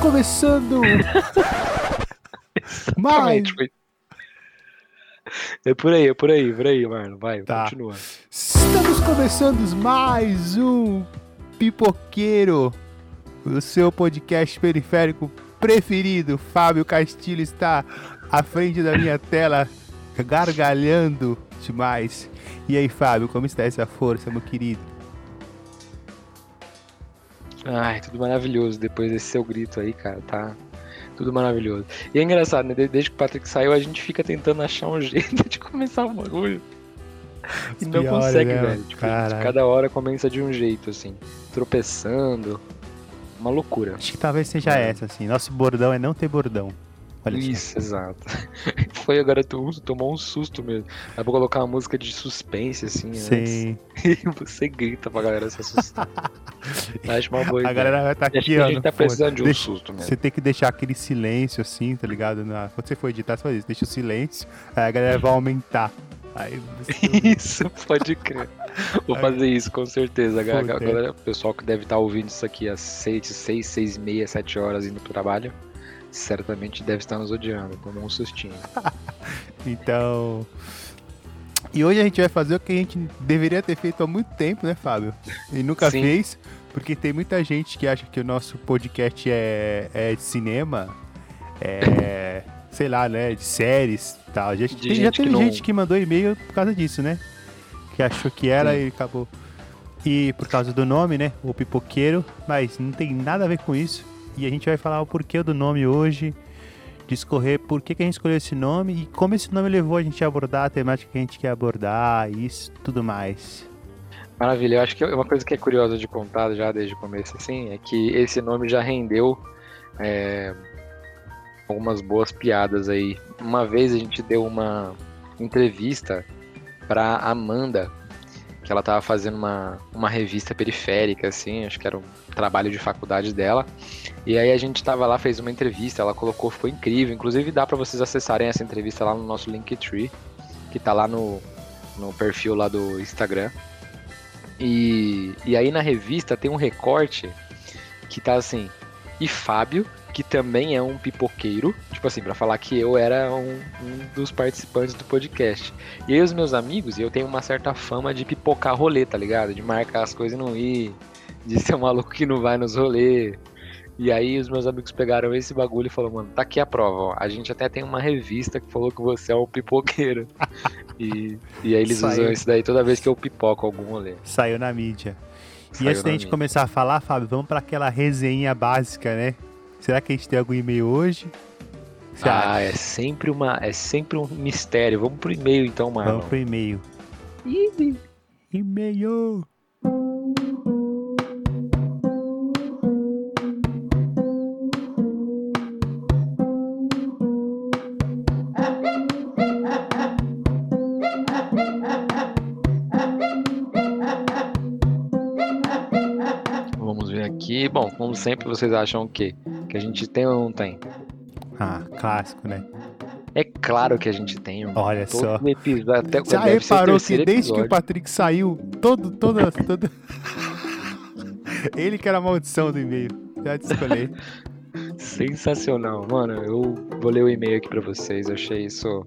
começando mais. Foi- É por aí, é por aí, por aí, Marlon. Vai, Tá. continua. Estamos começando mais um Pipoqueiro, o seu podcast periférico preferido. Fábio Castilho está à frente da minha tela, gargalhando demais. E aí, Fábio, como está essa força, meu querido? Ai, tudo maravilhoso depois desse seu grito aí, cara, tá? Tudo maravilhoso. E é engraçado, né? De- Desde que o Patrick saiu, a gente fica tentando achar um jeito de começar o bagulho. E não consegue, né? velho. Tipo, cada hora começa de um jeito, assim. Tropeçando. Uma loucura. Acho que talvez seja essa, assim. Nosso bordão é não ter bordão. Olha só. Isso, exato. Foi agora, tu tomou um susto mesmo. Dá pra colocar uma música de suspense, assim, antes. Sim. E você grita pra galera se assustar. Acho uma boa A ideia. galera vai estar Acho aqui, ó. a gente tá precisando de um Deixa- susto mesmo. Você tem que deixar aquele silêncio assim, tá ligado? Na... Quando você for editar, você faz isso. Deixa o silêncio, aí a galera vai aumentar. Aí você... Isso, pode crer. Vou fazer isso, com certeza. Galera- o pessoal que deve estar ouvindo isso aqui às 6, 6, 6 e meia, 7 horas indo pro trabalho, certamente deve estar nos odiando. Tomou um sustinho. Então. E hoje a gente vai fazer o que a gente deveria ter feito há muito tempo, né, Fábio? E nunca Sim. fez, porque tem muita gente que acha que o nosso podcast é, é de cinema, é. sei lá, né? De séries e tal. Já, De tem- já gente que teve não- gente que mandou e-mail por causa disso, né? Que achou que era Sim. e acabou. E por causa do nome, né? O pipoqueiro, mas não tem nada a ver com isso. E a gente vai falar o porquê do nome hoje, discorrer por que, que a gente escolheu esse nome e como esse nome levou a gente a abordar a temática que a gente quer abordar, isso tudo mais. Maravilha, eu acho que uma coisa que é curiosa de contar já desde o começo, assim, é que esse nome já rendeu é, algumas boas piadas aí. Uma vez a gente deu uma entrevista pra Amanda, que ela tava fazendo uma, uma revista periférica, assim, acho que era um trabalho de faculdade dela. E aí a gente tava lá, fez uma entrevista, ela colocou, ficou incrível. Inclusive dá pra vocês acessarem essa entrevista lá no nosso Linktree, que tá lá no, no perfil lá do Instagram. E, e aí na revista tem um recorte que tá assim, e Fábio, que também é um pipoqueiro, tipo assim, pra falar que eu era um, um dos participantes do podcast. E aí os meus amigos, e eu tenho uma certa fama de pipocar rolê, tá ligado? De marcar as coisas e não ir, de ser um maluco que não vai nos rolês. E aí os meus amigos pegaram esse bagulho e falaram, mano, tá aqui a prova, ó. A gente até tem uma revista que falou que você é um pipoqueiro. e, e aí eles Saiu. usam isso daí toda vez que eu pipoco algum rolê. Saiu na mídia. E Saiu antes da gente começar a falar, Fábio, vamos para aquela resenha básica, né? Será que a gente tem algum e-mail hoje? Você acha? Ah, é sempre uma, é sempre um mistério. Vamos pro e-mail então, Marlon. Vamos pro e-mail. Ih, E-mail! Vamos ver aqui. Bom, como sempre, vocês acham o quê? Que a gente tem ou não tem? Ah, clássico, né? É claro que a gente tem. Olha Todo só. episódio, até Já reparou que desde que o episódio. Patrick saiu, todo, toda, toda... Ele que era a maldição do e-mail. Já te escolhi. Sensacional. Mano, eu vou ler o e-mail aqui pra vocês. Eu achei isso.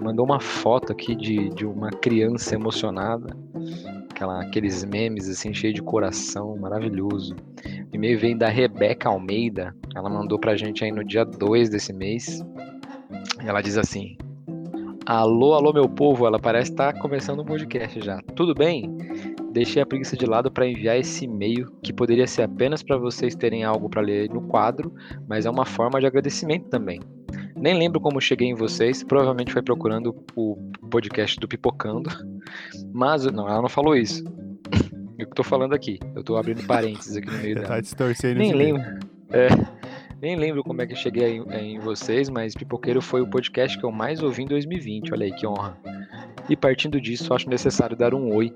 Mandou uma foto aqui de, de uma criança emocionada. Aquela, aqueles memes assim, cheio de coração, maravilhoso. O e-mail vem da Rebeca Almeida. Ela mandou pra gente aí no dia 2 desse mês. Ela diz assim: Alô, alô, meu povo. Ela parece estar começando um podcast já. Tudo bem? Deixei a preguiça de lado para enviar esse e-mail, que poderia ser apenas para vocês terem algo para ler no quadro, mas é uma forma de agradecimento também. Nem lembro como cheguei em vocês, provavelmente foi procurando o podcast do Pipocando, mas não, ela não falou isso. Eu que tô falando aqui, eu tô abrindo parênteses aqui no meio dela. tá distorcendo Nem lembro. É, nem lembro como é que eu cheguei em, em vocês, mas Pipoqueiro foi o podcast que eu mais ouvi em 2020. Olha aí que honra. E partindo disso, acho necessário dar um oi.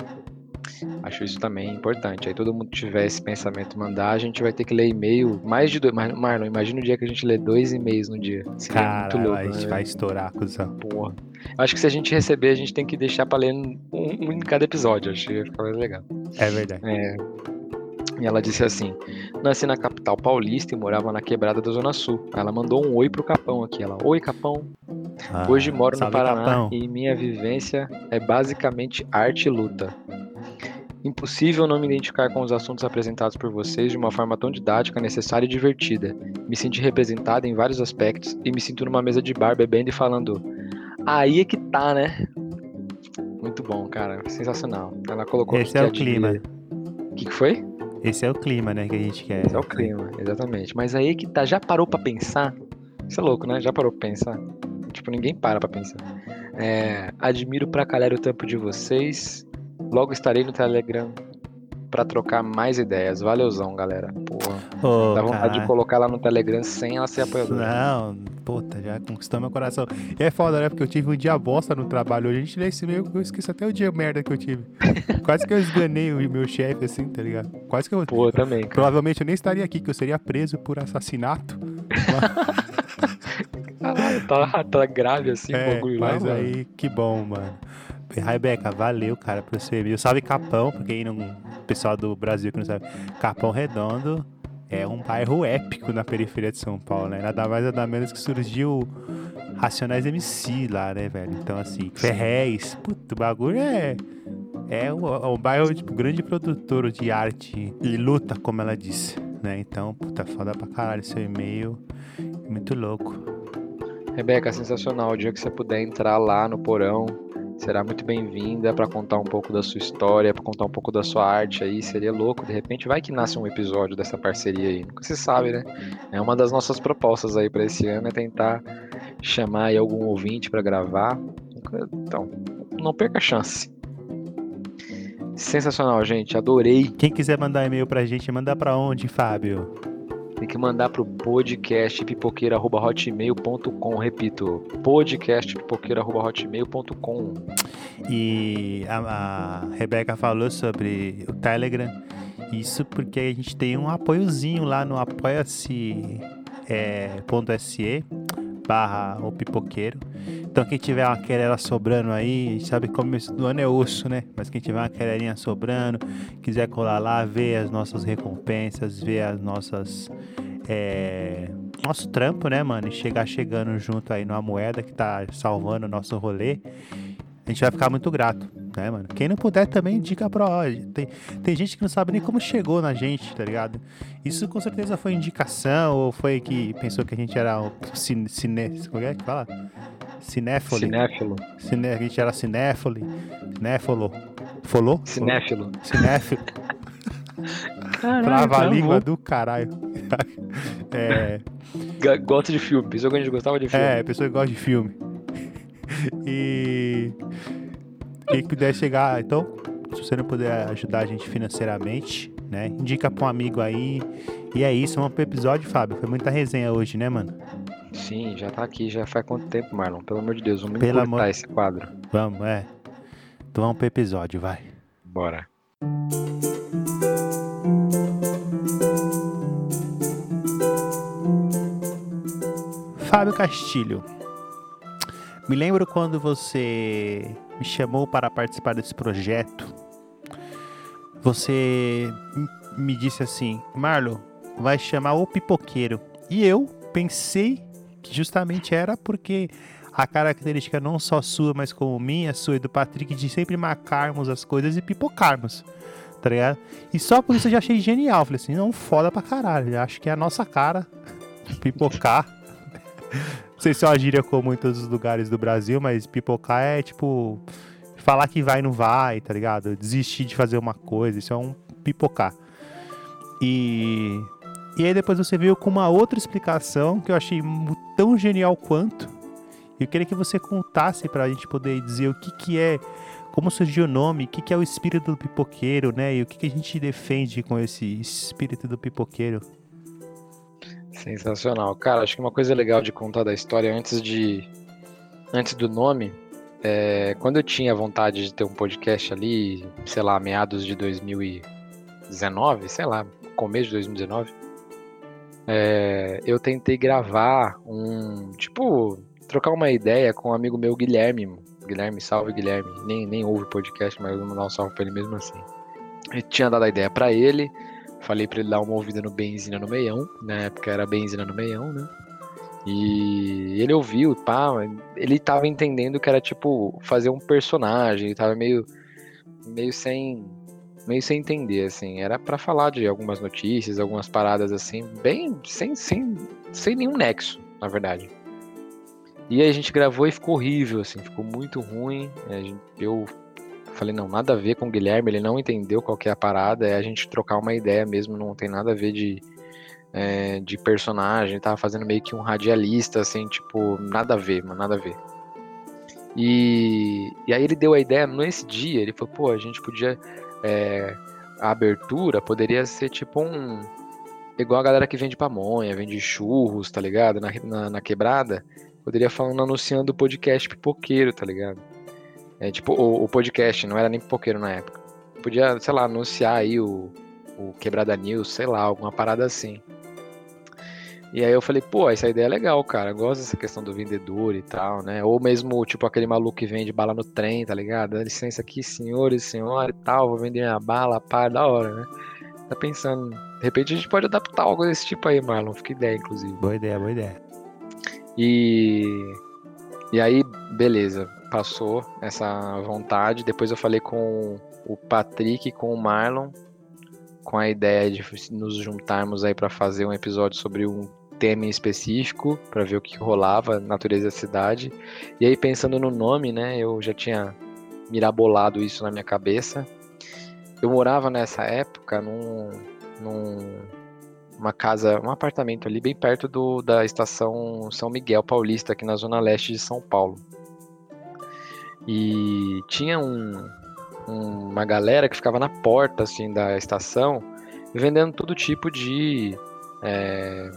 Acho isso também importante. Aí todo mundo tiver esse pensamento mandar, a gente vai ter que ler e-mail mais de dois. Mar- Marlon, imagina o dia que a gente lê dois e-mails no dia. Seria muito Cara, louco. a gente né? vai estourar, cuzão. Porra. Acho que se a gente receber, a gente tem que deixar pra ler um, um em cada episódio. Acho que ia ficar mais legal. É verdade. É, E ela disse assim: Nasci na capital paulista e morava na quebrada da Zona Sul. Ela mandou um oi pro Capão aqui. Ela: Oi, Capão. Ah, Hoje moro no Paraná Capão. e minha vivência é basicamente arte e luta. Impossível não me identificar com os assuntos apresentados por vocês de uma forma tão didática, necessária e divertida. Me senti representada em vários aspectos e me sinto numa mesa de bar bebendo e falando: Aí é que tá, né? Muito bom, cara. Sensacional. Ela colocou Esse é o clima. O que, que foi? Esse é o clima, né, que a gente quer. Esse é o clima, exatamente. Mas aí que tá, já parou pra pensar? Isso é louco, né? Já parou pra pensar? Tipo, ninguém para pra pensar. É, admiro pra caralho o tempo de vocês. Logo estarei no Telegram pra trocar mais ideias. Valeuzão, galera. Porra, Ô, dá vontade cara. de colocar lá no Telegram sem ela ser apoiadora. Não, puta, já conquistou meu coração. E é foda, né? Porque eu tive um dia bosta no trabalho hoje. A gente lê esse meio que eu esqueço até o dia merda que eu tive. Quase que eu esganei o meu chefe, assim, tá ligado? Quase que eu. Pô, eu também, cara. Provavelmente eu nem estaria aqui, que eu seria preso por assassinato. Caralho, tá, tá grave assim o é, bagulho lá, mas mano. aí, que bom, mano. Rebeca, valeu, cara, por você vir. Salve Capão, pra quem não. Pessoal do Brasil que não sabe. Capão Redondo é um bairro épico na periferia de São Paulo, né? Nada mais nada menos que surgiu Racionais MC lá, né, velho? Então, assim, Ferrez. Puta, o bagulho é. É um, é um bairro, tipo, grande produtor de arte e luta, como ela disse, né? Então, puta, foda pra caralho seu e-mail. Muito louco. Rebeca, sensacional. O dia que você puder entrar lá no porão, será muito bem-vinda para contar um pouco da sua história, para contar um pouco da sua arte aí. Seria louco, de repente vai que nasce um episódio dessa parceria aí. Nunca se sabe, né? É uma das nossas propostas aí para esse ano é tentar chamar aí algum ouvinte para gravar. Então, não perca a chance. Sensacional, gente. Adorei. Quem quiser mandar e-mail pra gente, manda pra onde, Fábio? Tem que mandar pro podcast pipoqueira.hotmail.com. Repito, podcast pipoqueira.hotmail.com. E a, a Rebeca falou sobre o Telegram. Isso porque a gente tem um apoiozinho lá no apoia-se é, barra o pipoqueiro. Então quem tiver uma querela sobrando aí, sabe que começo do ano é osso, né? Mas quem tiver uma querelinha sobrando, quiser colar lá, ver as nossas recompensas, ver as nossas. É, nosso trampo, né, mano? E chegar chegando junto aí numa moeda que tá salvando o nosso rolê. A gente vai ficar muito grato, né, mano? Quem não puder também indica pra ó, tem, tem gente que não sabe nem como chegou na gente, tá ligado? Isso com certeza foi indicação ou foi que pensou que a gente era um cine, cine como é que fala? Cinéfilo. Cinéfilo. Cine, a gente era cinéfilo. Cinéfilo. Folou? Cinéfilo. Cinéfilo. Caralho, Trava a travou. língua do caralho. é, Gosta de filme. Pensou que a gente gostava de filme. É, pessoa que gosta de filme. e quem puder chegar, então, se você não puder ajudar a gente financeiramente, né? Indica pra um amigo aí. E é isso, vamos pro episódio, Fábio. Foi muita resenha hoje, né, mano? Sim, já tá aqui. Já faz quanto tempo, Marlon? Pelo amor de Deus, vamos Pelo amor- esse quadro. Vamos, é. Então vamos pro episódio, vai. Bora. Fábio Castilho. Me lembro quando você me chamou para participar desse projeto. Você me disse assim, Marlon, vai chamar o pipoqueiro. E eu pensei que justamente era porque a característica não só sua, mas como minha, sua e do Patrick, de sempre marcarmos as coisas e pipocarmos. Tá ligado? E só por isso eu já achei genial. Falei assim, não, foda pra caralho. Eu acho que é a nossa cara pipocar. Sei se é uma gíria comum em todos os lugares do Brasil, mas pipocar é tipo falar que vai e não vai, tá ligado? Desistir de fazer uma coisa, isso é um pipocar. E e aí depois você veio com uma outra explicação que eu achei tão genial quanto. Eu queria que você contasse pra gente poder dizer o que que é, como surgiu o nome, o que que é o espírito do pipoqueiro, né? E o que que a gente defende com esse espírito do pipoqueiro. Sensacional. Cara, acho que uma coisa legal de contar da história antes de. Antes do nome. É, quando eu tinha vontade de ter um podcast ali, sei lá, meados de 2019, sei lá, começo de 2019, é, eu tentei gravar um. Tipo, trocar uma ideia com um amigo meu, Guilherme. Guilherme, salve Guilherme. Nem, nem ouve podcast, mas eu vou mandar um salve pra ele mesmo assim. Eu tinha dado a ideia pra ele. Falei pra ele dar uma ouvida no Benzina no Meião. Na época era Benzina no Meião, né? E ele ouviu, pá, ele tava entendendo que era tipo fazer um personagem, ele tava meio meio sem meio sem entender assim, era para falar de algumas notícias, algumas paradas assim, bem sem sem sem nenhum nexo, na verdade. E a gente gravou e ficou horrível assim, ficou muito ruim. Eu falei não, nada a ver com o Guilherme, ele não entendeu qual que é a parada, é a gente trocar uma ideia mesmo, não tem nada a ver de é, de personagem, tava fazendo meio que um radialista, assim, tipo, nada a ver, mano, nada a ver. E, e aí ele deu a ideia nesse dia, ele falou, pô, a gente podia. É, a abertura poderia ser tipo um. Igual a galera que vende pamonha, vende churros, tá ligado? Na, na, na quebrada. Poderia falando anunciando o podcast pipoqueiro, tá ligado? É tipo, o, o, podcast, não era nem pipoqueiro na época. Podia, sei lá, anunciar aí o, o Quebrada News, sei lá, alguma parada assim. E aí eu falei, pô, essa ideia é legal, cara. Eu gosto dessa questão do vendedor e tal, né? Ou mesmo, tipo, aquele maluco que vende bala no trem, tá ligado? Dá licença aqui, senhores, senhora e tal, vou vender minha bala, pá, da hora, né? Tá pensando, de repente a gente pode adaptar algo desse tipo aí, Marlon. Fica ideia, inclusive. Boa ideia, boa ideia. E. E aí, beleza, passou essa vontade. Depois eu falei com o Patrick e com o Marlon, com a ideia de nos juntarmos aí para fazer um episódio sobre um tema em específico para ver o que rolava, natureza da cidade. E aí pensando no nome, né, eu já tinha mirabolado isso na minha cabeça. Eu morava nessa época num, num uma casa, um apartamento ali bem perto do, da estação São Miguel Paulista, aqui na zona leste de São Paulo. E tinha um, um, uma galera que ficava na porta assim da estação vendendo todo tipo de é,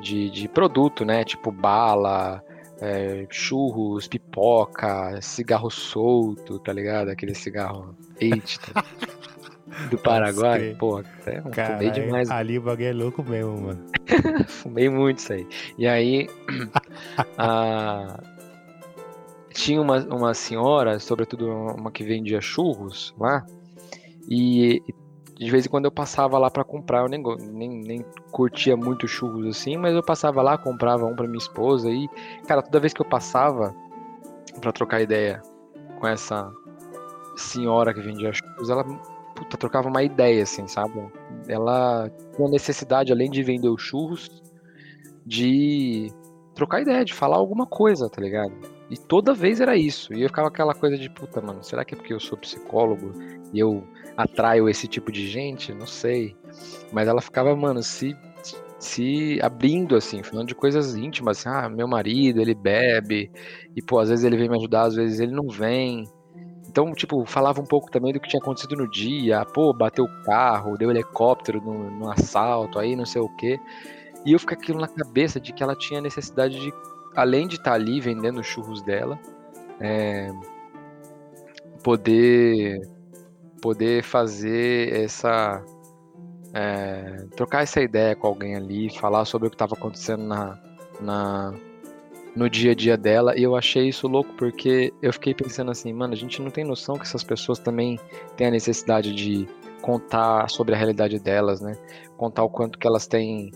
de, de produto, né? Tipo bala, é, churros, pipoca, cigarro solto, tá ligado? Aquele cigarro Eight tá? do Paraguai. Pô, é um Cara, fumei demais. Ali o bagulho é louco mesmo, mano. fumei muito isso aí. E aí, a... tinha uma, uma senhora, sobretudo uma que vendia churros lá, e, de vez em quando eu passava lá para comprar, eu nem, nem, nem curtia muito churros assim, mas eu passava lá, comprava um para minha esposa e, cara, toda vez que eu passava para trocar ideia com essa senhora que vendia churros, ela puta, trocava uma ideia assim, sabe? Ela tinha necessidade, além de vender os churros, de trocar ideia, de falar alguma coisa, tá ligado? E toda vez era isso. E eu ficava aquela coisa de, puta, mano, será que é porque eu sou psicólogo e eu atraio esse tipo de gente, não sei. Mas ela ficava, mano, se se abrindo assim, falando de coisas íntimas, assim, ah, meu marido, ele bebe, e pô, às vezes ele vem me ajudar, às vezes ele não vem. Então, tipo, falava um pouco também do que tinha acontecido no dia, pô, bateu o carro, deu helicóptero no, no assalto, aí não sei o quê. E eu fiquei aquilo na cabeça de que ela tinha necessidade de, além de estar tá ali vendendo os churros dela, é, poder poder fazer essa. É, trocar essa ideia com alguém ali, falar sobre o que estava acontecendo na, na, no dia a dia dela. E eu achei isso louco porque eu fiquei pensando assim, mano, a gente não tem noção que essas pessoas também têm a necessidade de contar sobre a realidade delas, né? Contar o quanto que elas têm.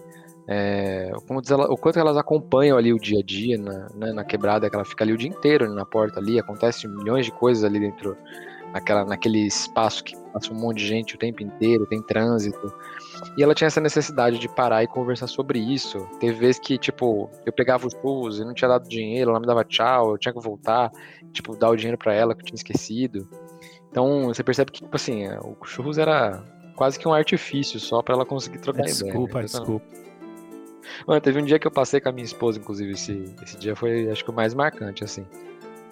É, como diz ela, o quanto elas acompanham ali o dia a dia na, né, na quebrada, que ela fica ali o dia inteiro na porta ali, acontece milhões de coisas ali dentro naquela, naquele espaço que passa um monte de gente o tempo inteiro, tem trânsito. E ela tinha essa necessidade de parar e conversar sobre isso. Teve vezes que, tipo, eu pegava os churros e não tinha dado dinheiro, ela me dava tchau, eu tinha que voltar, tipo, dar o dinheiro para ela que eu tinha esquecido. Então, você percebe que, tipo assim, o churros era quase que um artifício só para ela conseguir trocar desculpa, ideia. Desculpa, né? desculpa. Mano, teve um dia que eu passei com a minha esposa, inclusive, esse, esse dia foi, acho que o mais marcante, assim.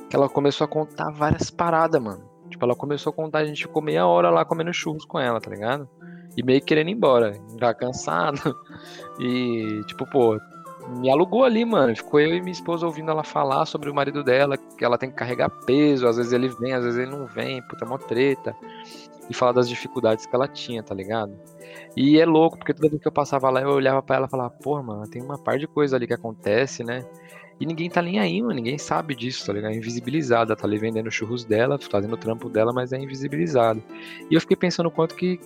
Que ela começou a contar várias paradas, mano. Tipo, ela começou a contar, a gente ficou meia hora lá comendo churros com ela, tá ligado? E meio querendo ir embora, já cansado. E, tipo, pô, me alugou ali, mano. Ficou eu e minha esposa ouvindo ela falar sobre o marido dela, que ela tem que carregar peso, às vezes ele vem, às vezes ele não vem, puta, mó treta. E falar das dificuldades que ela tinha, tá ligado? E é louco, porque toda vez que eu passava lá, eu olhava para ela e falava, pô, mano, tem uma par de coisa ali que acontece, né? E ninguém tá nem aí, mano. Ninguém sabe disso, tá ligado? É invisibilizada. Tá ali vendendo churros dela, fazendo o trampo dela, mas é invisibilizado. E eu fiquei pensando o quanto que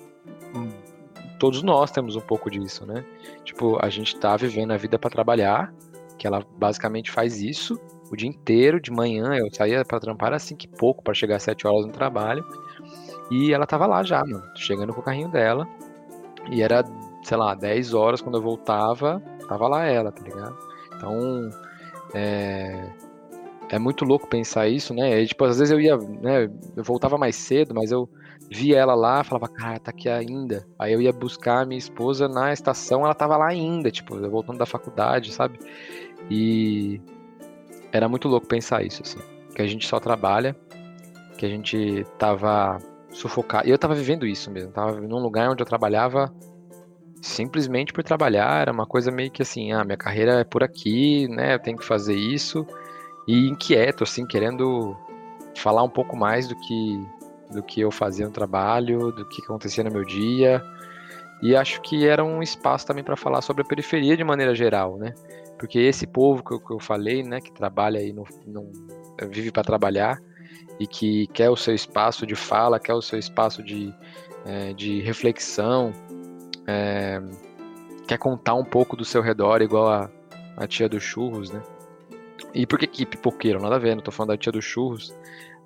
todos nós temos um pouco disso, né? Tipo, a gente tá vivendo a vida para trabalhar, que ela basicamente faz isso o dia inteiro, de manhã eu saía para trampar assim que pouco para chegar às 7 horas no trabalho. E ela tava lá já, mano, chegando com o carrinho dela. E era, sei lá, 10 horas quando eu voltava, tava lá ela, tá ligado? Então, é, é muito louco pensar isso, né? E, tipo, às vezes eu ia, né, eu voltava mais cedo, mas eu via ela lá, falava, cara, tá aqui ainda. Aí eu ia buscar a minha esposa na estação, ela tava lá ainda, tipo, voltando da faculdade, sabe? E era muito louco pensar isso, assim. Que a gente só trabalha, que a gente tava sufocado. E eu tava vivendo isso mesmo. Tava num lugar onde eu trabalhava simplesmente por trabalhar. Era uma coisa meio que assim, ah, minha carreira é por aqui, né? Eu tenho que fazer isso. E inquieto, assim, querendo falar um pouco mais do que do que eu fazia no trabalho, do que acontecia no meu dia. E acho que era um espaço também para falar sobre a periferia de maneira geral, né? Porque esse povo que eu, que eu falei, né, que trabalha aí, no, no vive para trabalhar e que quer o seu espaço de fala, quer o seu espaço de, é, de reflexão, é, quer contar um pouco do seu redor, igual a, a tia dos churros, né? E por que que pipoqueiro? Nada a ver, não tô falando da tia dos churros,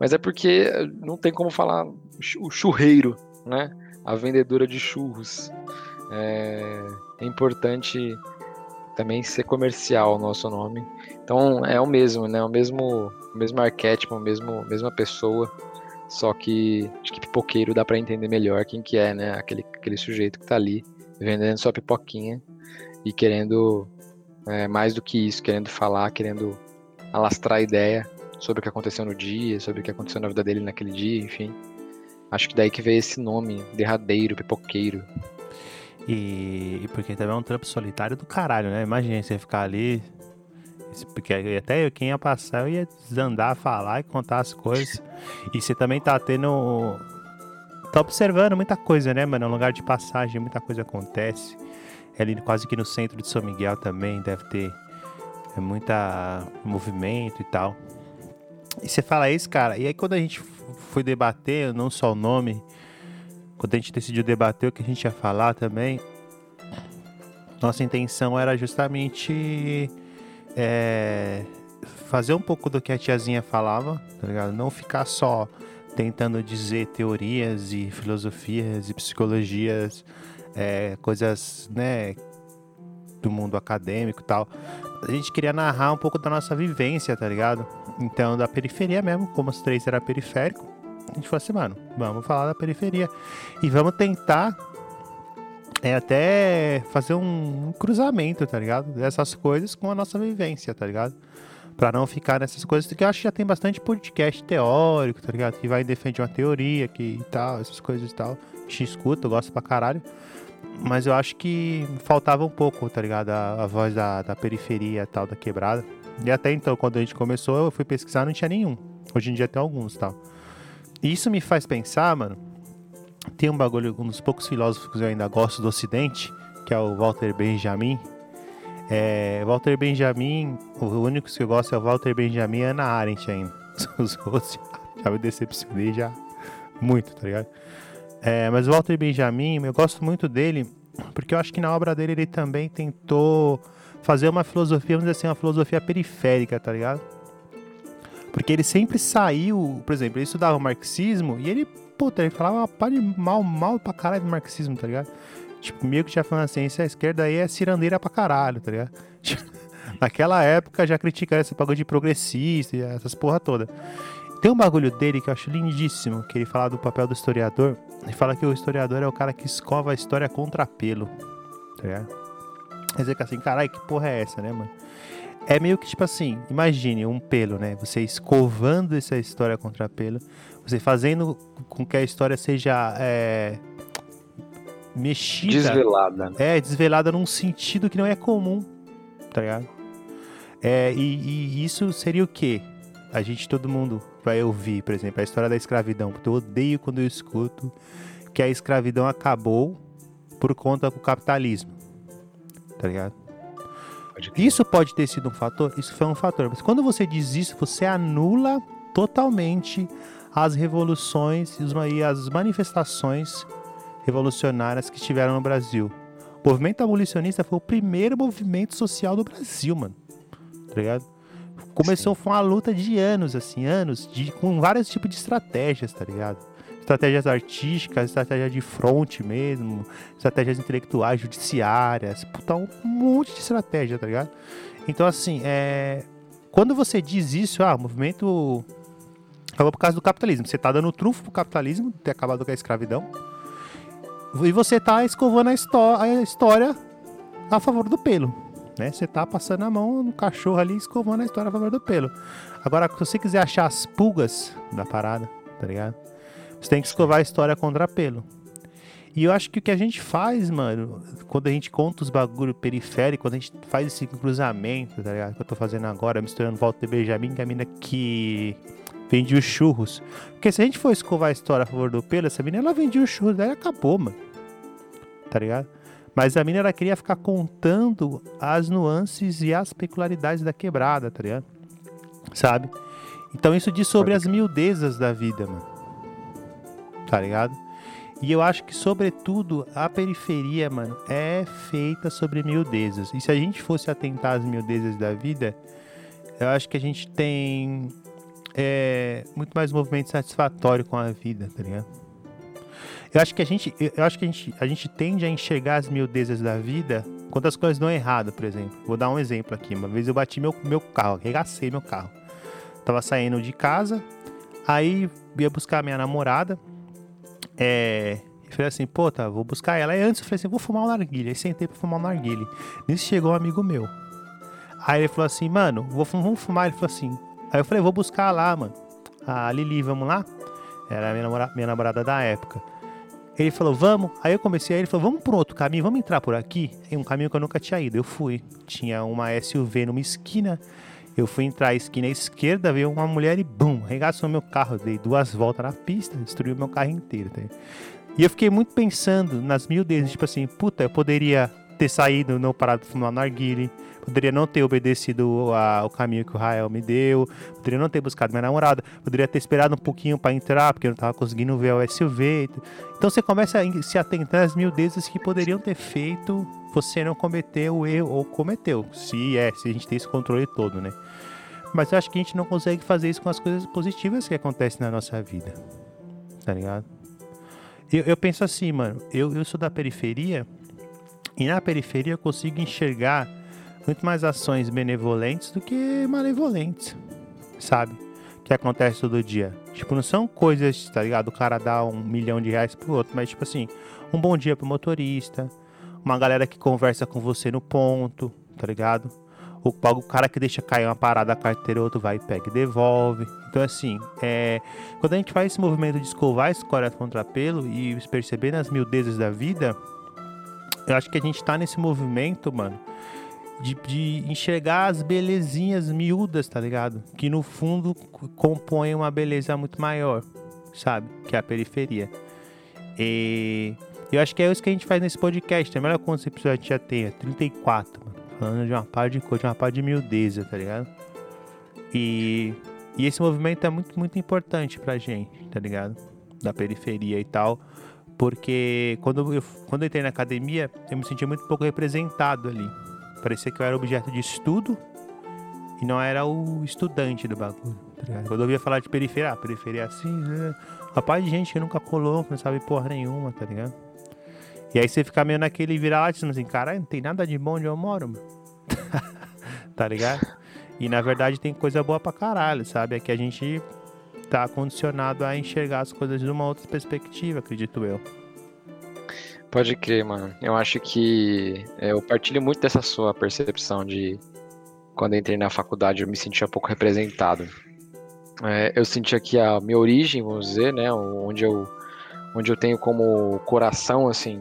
mas é porque não tem como falar o churreiro, né? A vendedora de churros. É, é importante também ser comercial o nosso nome. Então é o mesmo, né? O mesmo, o mesmo arquétipo, a mesmo, mesma pessoa. Só que acho que pipoqueiro dá para entender melhor quem que é, né? Aquele, aquele sujeito que tá ali vendendo sua pipoquinha e querendo é, mais do que isso, querendo falar, querendo alastrar ideia sobre o que aconteceu no dia, sobre o que aconteceu na vida dele naquele dia, enfim. Acho que daí que veio esse nome, derradeiro, pipoqueiro. E, e, porque também é um trampo solitário do caralho, né? Imagina você ficar ali. Porque até quem ia passar, eu ia desandar, falar e contar as coisas. E você também tá tendo. Tá observando muita coisa, né, mano? É um lugar de passagem, muita coisa acontece. É ali quase que no centro de São Miguel também deve ter é, muita movimento e tal. E você fala isso, cara. E aí quando a gente foi debater, não só o nome, quando a gente decidiu debater o que a gente ia falar também, nossa intenção era justamente é, fazer um pouco do que a tiazinha falava, tá ligado? Não ficar só tentando dizer teorias e filosofias e psicologias, é, coisas, né, do mundo acadêmico e tal. A gente queria narrar um pouco da nossa vivência, tá ligado? Então, da periferia mesmo, como os três eram periférico, a gente falou assim, mano, vamos falar da periferia. E vamos tentar é até fazer um, cruzamento, tá ligado? Dessas coisas com a nossa vivência, tá ligado? Pra não ficar nessas coisas, que eu acho que já tem bastante podcast teórico, tá ligado? Que vai defender uma teoria que e tal, essas coisas e tal. A gente escuta, eu gosto pra caralho. Mas eu acho que faltava um pouco, tá ligado? A, a voz da, da periferia tal, da quebrada. E até então, quando a gente começou, eu fui pesquisar, não tinha nenhum. Hoje em dia tem alguns tal. E isso me faz pensar, mano. Tem um bagulho, um dos poucos filósofos que eu ainda gosto do Ocidente, que é o Walter Benjamin. É, Walter Benjamin, o único que eu gosto é o Walter Benjamin e Ana Arendt ainda. Os outros já me decepcionei já muito, tá ligado? É, mas o Walter Benjamin, eu gosto muito dele, porque eu acho que na obra dele ele também tentou fazer uma filosofia, vamos dizer assim, uma filosofia periférica, tá ligado? Porque ele sempre saiu, por exemplo, ele estudava marxismo e ele, puta, ele falava mal, mal pra caralho do marxismo, tá ligado? Tipo, meio que já falando assim, a esquerda aí é cirandeira pra caralho, tá ligado? Naquela época já criticava esse bagulho de progressista e essas porra toda. Tem um bagulho dele que eu acho lindíssimo, que ele fala do papel do historiador. Ele fala que o historiador é o cara que escova a história contra pelo, tá ligado? Quer dizer que assim, caralho, que porra é essa, né, mano? É meio que tipo assim, imagine um pelo, né? Você escovando essa história contra pelo, você fazendo com que a história seja é, mexida. Desvelada. É, desvelada num sentido que não é comum, tá ligado? É, e, e isso seria o quê? A gente, todo mundo vai ouvir, por exemplo, a história da escravidão, porque eu odeio quando eu escuto que a escravidão acabou por conta do capitalismo, tá ligado? Isso pode ter sido um fator? Isso foi um fator. Mas quando você diz isso, você anula totalmente as revoluções e as manifestações revolucionárias que estiveram no Brasil. O movimento abolicionista foi o primeiro movimento social do Brasil, mano. Tá ligado? Começou, foi uma luta de anos, assim, anos, de, com vários tipos de estratégias, tá ligado? Estratégias artísticas, estratégia de fronte mesmo, estratégias intelectuais, judiciárias, puta, um monte de estratégia, tá ligado? Então, assim, é... quando você diz isso, ah, movimento acabou por causa do capitalismo. Você tá dando trunfo pro capitalismo, ter acabado com a escravidão, e você tá escovando a, a história a favor do pelo. Né? Você tá passando a mão no cachorro ali, escovando a história a favor do pelo. Agora, se você quiser achar as pulgas da parada, tá ligado? Você tem que escovar a história contra pelo. E eu acho que o que a gente faz, mano, quando a gente conta os bagulho periféricos, quando a gente faz esse cruzamento, tá ligado? Que eu tô fazendo agora, misturando Volta de Benjamin com a mina que vendia os churros. Porque se a gente for escovar a história a favor do pelo, essa mina ela vendia os churros, daí acabou, mano. Tá ligado? Mas a mina ela queria ficar contando as nuances e as peculiaridades da quebrada, tá ligado? Sabe? Então isso diz sobre as miudezas da vida, mano. Tá ligado? E eu acho que, sobretudo, a periferia, mano, é feita sobre miudezas. E se a gente fosse atentar às miudezas da vida, eu acho que a gente tem é, muito mais movimento satisfatório com a vida, tá ligado? Eu acho que a gente, eu acho que a gente, a gente tende a enxergar as miudezas da vida quando as coisas dão errado, por exemplo. Vou dar um exemplo aqui. Uma vez eu bati meu, meu carro, arregacei meu carro. Tava saindo de casa, aí ia buscar minha namorada. É, eu falei assim, pô, tá, vou buscar ela. Aí antes eu falei assim, vou fumar um narguilha. Aí sentei pra fumar um narguilha. Nisso chegou um amigo meu. Aí ele falou assim, mano, vou, vamos fumar. Ele falou assim. Aí eu falei, vou buscar lá, mano. A Lili, vamos lá? Era minha namorada, minha namorada da época. Ele falou, vamos. Aí eu comecei, aí ele falou, vamos por outro caminho, vamos entrar por aqui. Em um caminho que eu nunca tinha ido. Eu fui. Tinha uma SUV numa esquina. Eu fui entrar a esquina esquerda, veio uma mulher e bum, arregaçou meu carro. Dei duas voltas na pista, destruiu meu carro inteiro. Tá? E eu fiquei muito pensando nas mil vezes, tipo assim, puta, eu poderia ter saído, não parado de fumar narguile, poderia não ter obedecido a, o caminho que o Rael me deu, poderia não ter buscado minha namorada, poderia ter esperado um pouquinho para entrar, porque eu não tava conseguindo ver o SUV. Então você começa a se atentar às mil vezes que poderiam ter feito você não cometer o erro, ou cometeu, se é, se a gente tem esse controle todo, né? Mas eu acho que a gente não consegue fazer isso com as coisas positivas que acontecem na nossa vida, tá ligado? Eu, eu penso assim, mano, eu, eu sou da periferia, e na periferia eu consigo enxergar muito mais ações benevolentes do que malevolentes, sabe? Que acontece todo dia. Tipo, não são coisas, tá ligado? O cara dá um milhão de reais pro outro, mas tipo assim, um bom dia pro motorista, uma galera que conversa com você no ponto, tá ligado? O, o cara que deixa cair uma parada a carteira, outro vai e pega e devolve. Então, assim, é, quando a gente faz esse movimento de escovar esse corte contra pelo e perceber nas miudezas da vida, eu acho que a gente tá nesse movimento, mano, de, de, enxergar as belezinhas miúdas, tá ligado? Que no fundo compõem uma beleza muito maior, sabe? Que é a periferia. E eu acho que é isso que a gente faz nesse podcast. A melhor quantos episódios a gente já tem? É 34, mano. Falando de uma parte de coisa, de uma parte de miudeza, tá ligado? E, e esse movimento é muito, muito importante pra gente, tá ligado? Da periferia e tal. Porque quando eu, quando eu entrei na academia, eu me sentia muito pouco representado ali Parecia que eu era objeto de estudo e não era o estudante do bagulho. Tá Quando eu ouvia falar de periferia, ah, periferia assim, né? rapaz de gente que nunca colou, que não sabe porra nenhuma, tá ligado? E aí você fica meio naquele vira-lata, assim, caralho, não tem nada de bom onde eu moro, mano. tá ligado? E na verdade tem coisa boa pra caralho, sabe? É que a gente tá condicionado a enxergar as coisas de uma outra perspectiva, acredito eu. Pode crer, mano. Eu acho que é, eu partilho muito dessa sua percepção de quando entrei na faculdade eu me sentia pouco representado. É, eu sentia que a minha origem, vamos dizer, né, onde eu, onde eu tenho como coração, assim,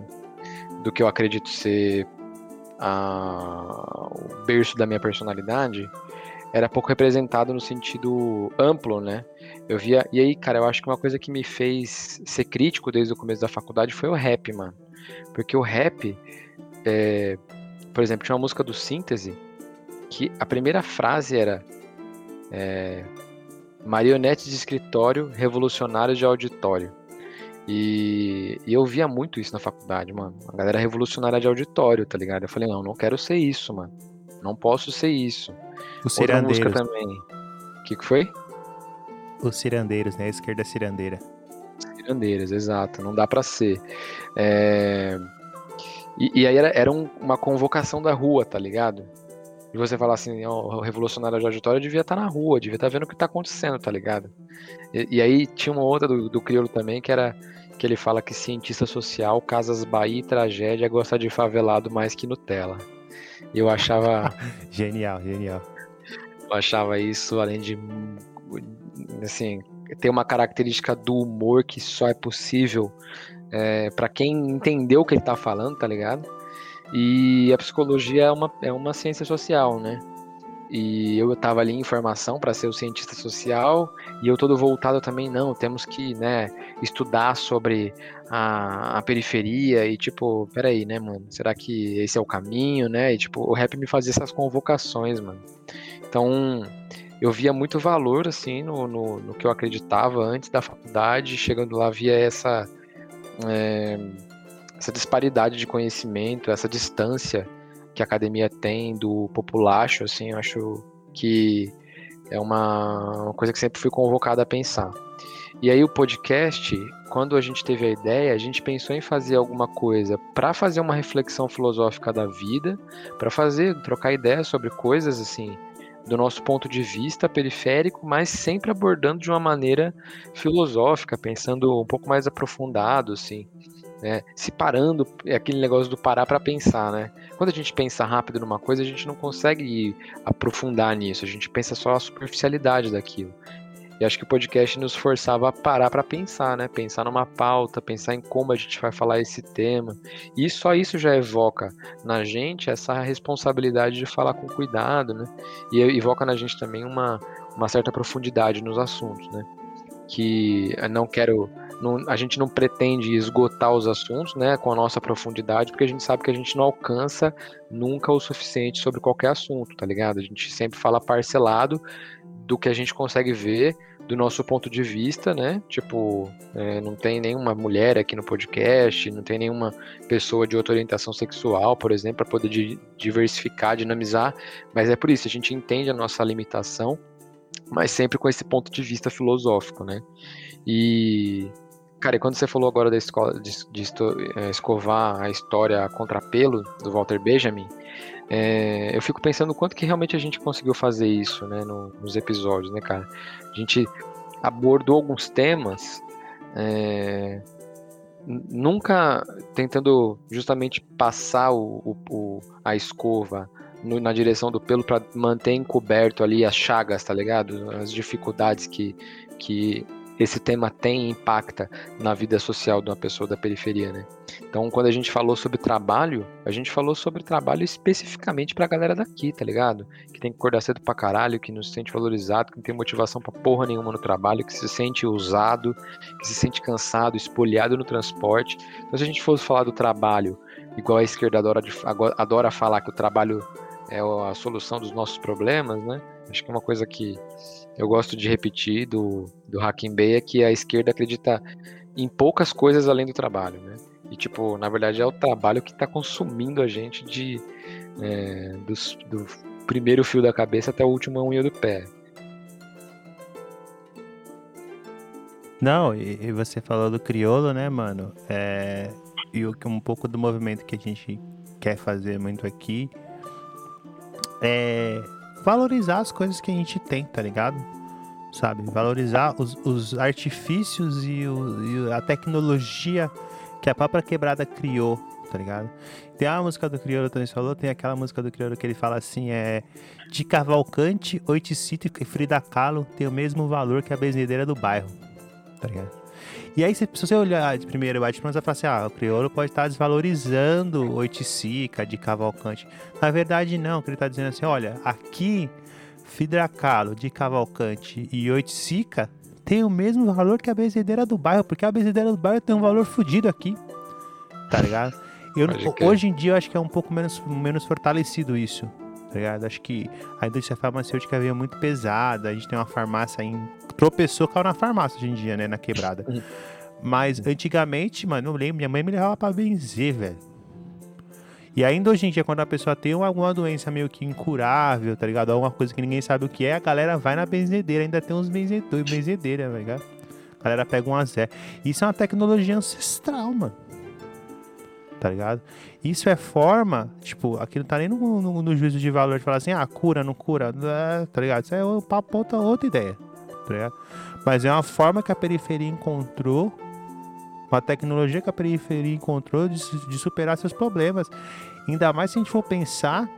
do que eu acredito ser a, o berço da minha personalidade, era pouco representado no sentido amplo, né? Eu via. E aí, cara, eu acho que uma coisa que me fez ser crítico desde o começo da faculdade foi o rap, mano. Porque o rap, é, por exemplo, tinha uma música do Síntese que a primeira frase era é, marionetes de escritório, revolucionários de auditório. E, e, eu via muito isso na faculdade, mano. A galera revolucionária de auditório, tá ligado? Eu falei, não, não quero ser isso, mano. Não posso ser isso. Cirandeiros. Outra música também. O que, que foi? Os cirandeiros, né? A esquerda cirandeira. Cirandeiras, exato. Não dá para ser. É... E, e, aí era, era um, uma convocação da rua, tá ligado? E você falar assim, o revolucionário de auditório devia estar tá na rua, devia estar tá vendo o que tá acontecendo, tá ligado? E, e aí tinha uma outra do, do Criolo também, que era que ele fala que cientista social, Casas Bahia e tragédia gosta de favelado mais que Nutella. E eu achava. genial, genial. Eu achava isso, além de. Assim, ter uma característica do humor que só é possível é, para quem entendeu o que ele tá falando, tá ligado? E a psicologia é uma, é uma ciência social, né? E eu estava ali em formação para ser o cientista social e eu todo voltado também não, temos que, né, estudar sobre a, a periferia e tipo, peraí, né, mano, será que esse é o caminho, né? E tipo, o rap me fazia essas convocações, mano. Então, eu via muito valor, assim, no, no, no que eu acreditava antes da faculdade, chegando lá via essa é, essa disparidade de conhecimento, essa distância que a academia tem do populacho, assim, eu acho que é uma, uma coisa que sempre fui convocado a pensar. E aí o podcast, quando a gente teve a ideia, a gente pensou em fazer alguma coisa para fazer uma reflexão filosófica da vida, para fazer trocar ideias sobre coisas assim do nosso ponto de vista periférico, mas sempre abordando de uma maneira filosófica, pensando um pouco mais aprofundado, assim né? Se parando, é aquele negócio do parar para pensar, né? Quando a gente pensa rápido numa coisa, a gente não consegue aprofundar nisso, a gente pensa só a superficialidade daquilo. E acho que o podcast nos forçava a parar para pensar, né? Pensar numa pauta, pensar em como a gente vai falar esse tema. E só isso já evoca na gente essa responsabilidade de falar com cuidado, né? E evoca na gente também uma, uma certa profundidade nos assuntos, né? Que não quero não, a gente não pretende esgotar os assuntos, né, com a nossa profundidade, porque a gente sabe que a gente não alcança nunca o suficiente sobre qualquer assunto, tá ligado? A gente sempre fala parcelado do que a gente consegue ver do nosso ponto de vista, né? Tipo, é, não tem nenhuma mulher aqui no podcast, não tem nenhuma pessoa de outra orientação sexual, por exemplo, para poder di diversificar, dinamizar, mas é por isso, a gente entende a nossa limitação, mas sempre com esse ponto de vista filosófico, né? E Cara, e quando você falou agora da escola de, de é, escovar a história a contrapelo do Walter Benjamin, é, eu fico pensando quanto que realmente a gente conseguiu fazer isso, né, no, nos episódios, né, cara? A gente abordou alguns temas, é, nunca tentando justamente passar o, o, o a escova no, na direção do pelo para manter encoberto ali as chagas, tá ligado? As dificuldades que, que esse tema tem impacta na vida social de uma pessoa da periferia, né? Então, quando a gente falou sobre trabalho, a gente falou sobre trabalho especificamente pra galera daqui, tá ligado? Que tem que acordar cedo pra caralho, que não se sente valorizado, que não tem motivação pra porra nenhuma no trabalho, que se sente usado, que se sente cansado, espoliado no transporte. Então, se a gente fosse falar do trabalho, igual a esquerda adora, adora falar que o trabalho é a solução dos nossos problemas, né? Acho que é uma coisa que eu gosto de repetir do, do Hacking Bay é que a esquerda acredita em poucas coisas além do trabalho, né? E, tipo, na verdade é o trabalho que está consumindo a gente de é, dos, do primeiro fio da cabeça até o último unha do pé. Não, e, e você falou do crioulo, né, mano? É, e um pouco do movimento que a gente quer fazer muito aqui é valorizar as coisas que a gente tem, tá ligado? Sabe? Valorizar os, os artifícios e, o, e a tecnologia que a própria quebrada criou, tá ligado? Tem a música do Criolo, também falou, tem aquela música do Criolo que ele fala assim, é... De Cavalcante, Oiticito e Frida Kahlo tem o mesmo valor que a benzedeira do bairro, tá ligado? E aí, se, você olhar de primeiro bate você vai falar assim: ah, o crioulo pode estar desvalorizando Oiticica, de Cavalcante. Na verdade, não, que ele está dizendo é assim: olha, aqui, Fidracalo, de Cavalcante e Oiticica tem o mesmo valor que a benzedeira do bairro, porque a benzedeira do bairro tem um valor fodido aqui, tá ligado? Eu, hoje em dia eu acho que é um pouco menos, menos fortalecido isso, tá ligado? Acho que a indústria farmacêutica veio muito pesada, a gente tem uma farmácia em tropeçou, caiu na farmácia hoje em dia, né? Na quebrada. Mas antigamente, mano, eu lembro, minha mãe me levava pra benzer, velho. E ainda hoje em dia, quando a pessoa tem alguma doença meio que incurável, tá ligado? Alguma coisa que ninguém sabe o que é, a galera vai na benzedeira. Ainda tem uns benzedores, benzedeira, tá ligado? A galera pega um azé. Isso é uma tecnologia ancestral, mano. Tá ligado? Isso é forma, tipo, aqui não tá nem no, no, no juízo de valor de falar assim, ah, cura, não cura, é, tá ligado? Isso é um papo, outra, outra ideia, tá ligado? Mas é uma forma que a periferia encontrou uma tecnologia que a periferia encontrou de, de, superar seus problemas. Ainda mais se a gente for pensar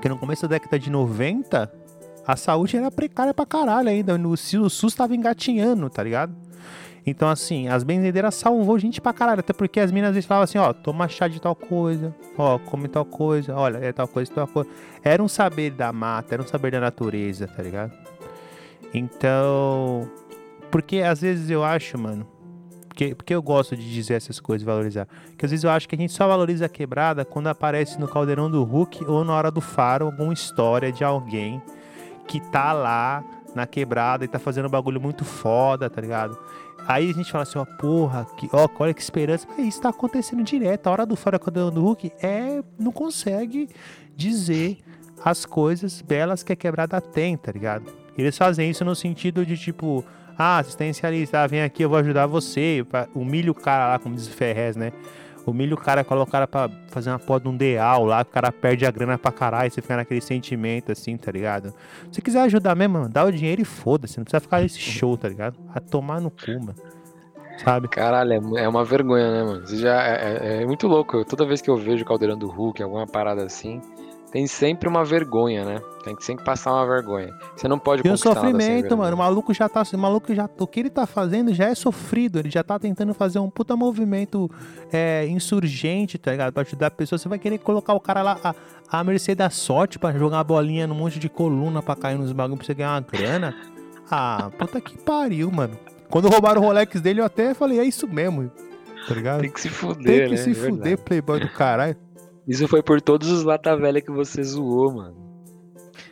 que no começo da década de 90, a saúde era precária pra caralho ainda. O SUS tava engatinhando, tá ligado? Então, assim, as benzedeiras salvou gente pra caralho. Até porque as minas às vezes falavam assim, ó, toma chá de tal coisa, ó, come tal coisa, olha, é tal coisa, tal coisa. Era um saber da mata, era um saber da natureza, tá ligado? Então. Porque às vezes eu acho, mano, porque, porque eu gosto de dizer essas coisas, valorizar. Porque às vezes eu acho que a gente só valoriza a quebrada quando aparece no caldeirão do Hulk ou na hora do faro alguma história de alguém que tá lá na quebrada e tá fazendo um bagulho muito foda, tá ligado? Aí a gente fala assim, ó, porra, que, ó, olha que esperança. Mas isso tá acontecendo direto. A hora do fora do Hulk é. não consegue dizer as coisas belas que a quebrada tem, tá ligado? Eles fazem isso no sentido de tipo ah, assistencialista, ah, vem aqui, eu vou ajudar você. Humilha o cara lá, como diz o Ferrez, né? Humilha o cara, coloca o cara pra fazer uma porra de um deal lá, o cara perde a grana pra caralho, você fica naquele sentimento assim, tá ligado? Se quiser ajudar mesmo, mano, dá o dinheiro e foda-se, não precisa ficar nesse show, tá ligado? A tomar no cu, mano. Sabe? Caralho, é, é uma vergonha, né, mano? Você já é, é, é muito louco. Toda vez que eu vejo o Caldeirão do Hulk, alguma parada assim, tem sempre uma vergonha, né? Tem que sempre passar uma vergonha. Você não pode Tem um sofrimento, mano. O maluco já tá. O maluco já. O que ele tá fazendo já é sofrido. Ele já tá tentando fazer um puta movimento é, insurgente, tá ligado? Pra ajudar a pessoa. Você vai querer colocar o cara lá à, à mercê da sorte pra jogar a bolinha num monte de coluna pra cair nos bagulhos pra você ganhar uma grana. Ah, puta que pariu, mano. Quando roubaram o Rolex dele, eu até falei, é isso mesmo. Tá ligado? Tem que se fuder, Tem que né? se é fuder, playboy do caralho. Isso foi por todos os lata velha que você zoou, mano.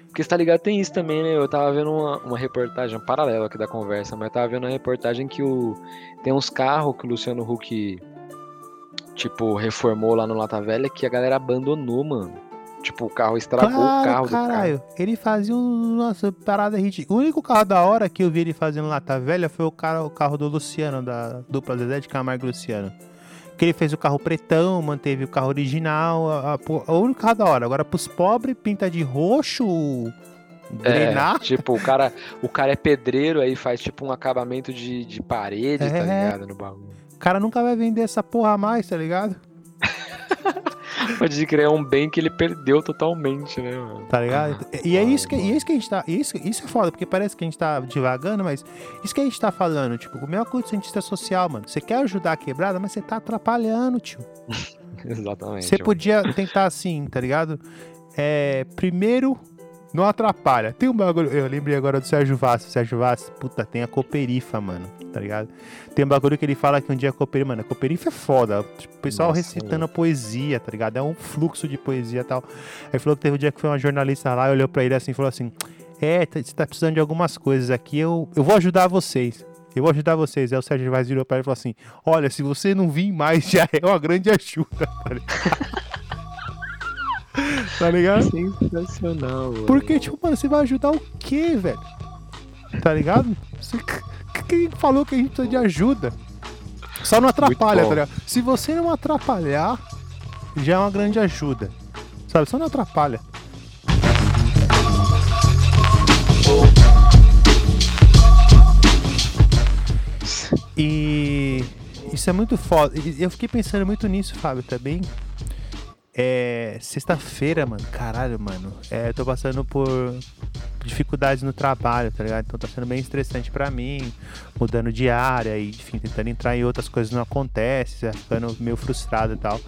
Porque você tá ligado, tem isso também, né? Eu tava vendo uma, uma reportagem, um paralelo aqui da conversa, mas eu tava vendo uma reportagem que o, tem uns carros que o Luciano Huck, tipo, reformou lá no Lata Velha que a galera abandonou, mano. Tipo, o carro estragou claro, o carro caralho. do carro. Ele fazia um, nossa, parada ridícula. O único carro da hora que eu vi ele fazendo Lata Velha foi o, cara, o carro do Luciano, da dupla Zezé de Camargo e Luciano. Que ele fez o carro pretão, manteve o carro original. A, a, a única carro da hora. Agora, pros pobres, pinta de roxo. Grenar. É, tipo, o cara, o cara é pedreiro, aí faz tipo um acabamento de, de parede, tá é, tá ligado? No bagulho. O cara nunca vai vender essa porra mais, tá ligado? Pode criar um bem que ele perdeu totalmente, né, mano? Tá ligado? E é isso que, e é isso que a gente tá. Isso, isso é foda, porque parece que a gente tá devagando, mas isso que a gente tá falando, tipo, o meu acordo cientista social, mano. Você quer ajudar a quebrada, mas você tá atrapalhando, tio. Exatamente. Você podia tentar assim, tá ligado? É, primeiro não atrapalha. Tem um bagulho. Eu lembrei agora do Sérgio Vaz. Sérgio Vaz, puta, tem a Cooperifa, mano. Tá ligado? Tem um bagulho que ele fala que um dia a Cooperifa, mano, a Cooperifa é foda. Tipo, o pessoal Nossa, recitando poesia, tá ligado? É um fluxo de poesia e tal. Aí falou que teve um dia que foi uma jornalista lá, olhou pra ele assim e falou assim: É, tá, você tá precisando de algumas coisas aqui, eu, eu vou ajudar vocês. Eu vou ajudar vocês. Aí o Sérgio Vaz virou pra ele e falou assim: Olha, se você não vir mais, já é uma grande ajuda, tá ligado? Tá ligado? Sensacional, mano. Porque, tipo, mano, você vai ajudar o quê, velho? Tá ligado? Você... Quem falou que a gente precisa de ajuda? Só não atrapalha, tá ligado? Se você não atrapalhar, já é uma grande ajuda. Sabe? Só não atrapalha. E isso é muito foda. Eu fiquei pensando muito nisso, Fábio, também. Tá é. Sexta-feira, mano. Caralho, mano. É, eu tô passando por dificuldades no trabalho, tá ligado? Então tá sendo bem estressante para mim, mudando de área e, enfim, tentando entrar em outras coisas não acontece, ficando meio frustrado e tal.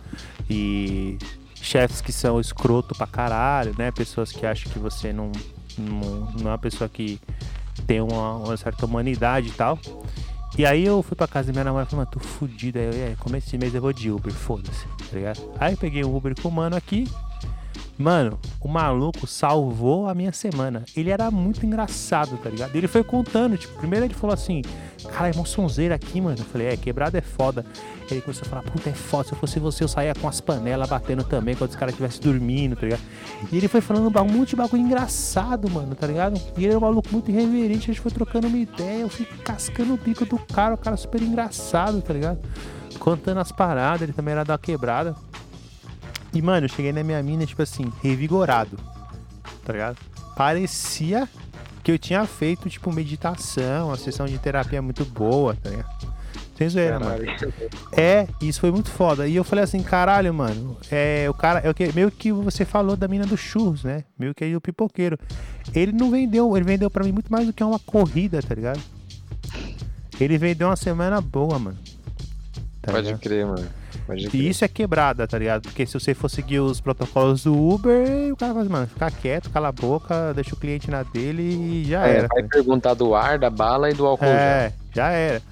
E chefes que são escroto pra caralho, né? Pessoas que acham que você não, não, não é uma pessoa que tem uma, uma certa humanidade e tal. E aí eu fui pra casa da minha namorada e falei, mano, tô fudido. Aí eu, é, começo de mês eu vou de Uber, foda-se, tá ligado? Aí eu peguei um Uber com o mano aqui, Mano, o maluco salvou a minha semana. Ele era muito engraçado, tá ligado? Ele foi contando, tipo, primeiro ele falou assim, cara, é aqui, mano. Eu falei, é, quebrado é foda. Ele começou a falar, puta, é foda, se eu fosse você, eu saía com as panelas batendo também, quando os caras estivessem dormindo, tá ligado? E ele foi falando um monte de bagulho engraçado, mano, tá ligado? E ele era um maluco muito irreverente, a gente foi trocando uma ideia, eu fui cascando o bico do cara, o cara super engraçado, tá ligado? Contando as paradas, ele também era da quebrada. E, mano, eu cheguei na minha mina, tipo assim, revigorado. Tá ligado? Parecia que eu tinha feito, tipo, meditação, uma sessão de terapia muito boa, tá ligado? Sem zoeira, mano. É, isso foi muito foda. E eu falei assim, caralho, mano, é o cara, é o que meio que você falou da mina do churros, né? Meio que aí o pipoqueiro. Ele não vendeu, ele vendeu para mim muito mais do que uma corrida, tá ligado? Ele vendeu uma semana boa, mano. Tá Pode ligado? crer, mano. E isso é quebrada, tá ligado? Porque se você for seguir os protocolos do Uber, o cara fala, mano, fica quieto, cala a boca, deixa o cliente na dele e já é, era. Vai tá perguntar do ar, da bala e do álcool. É, já, já era.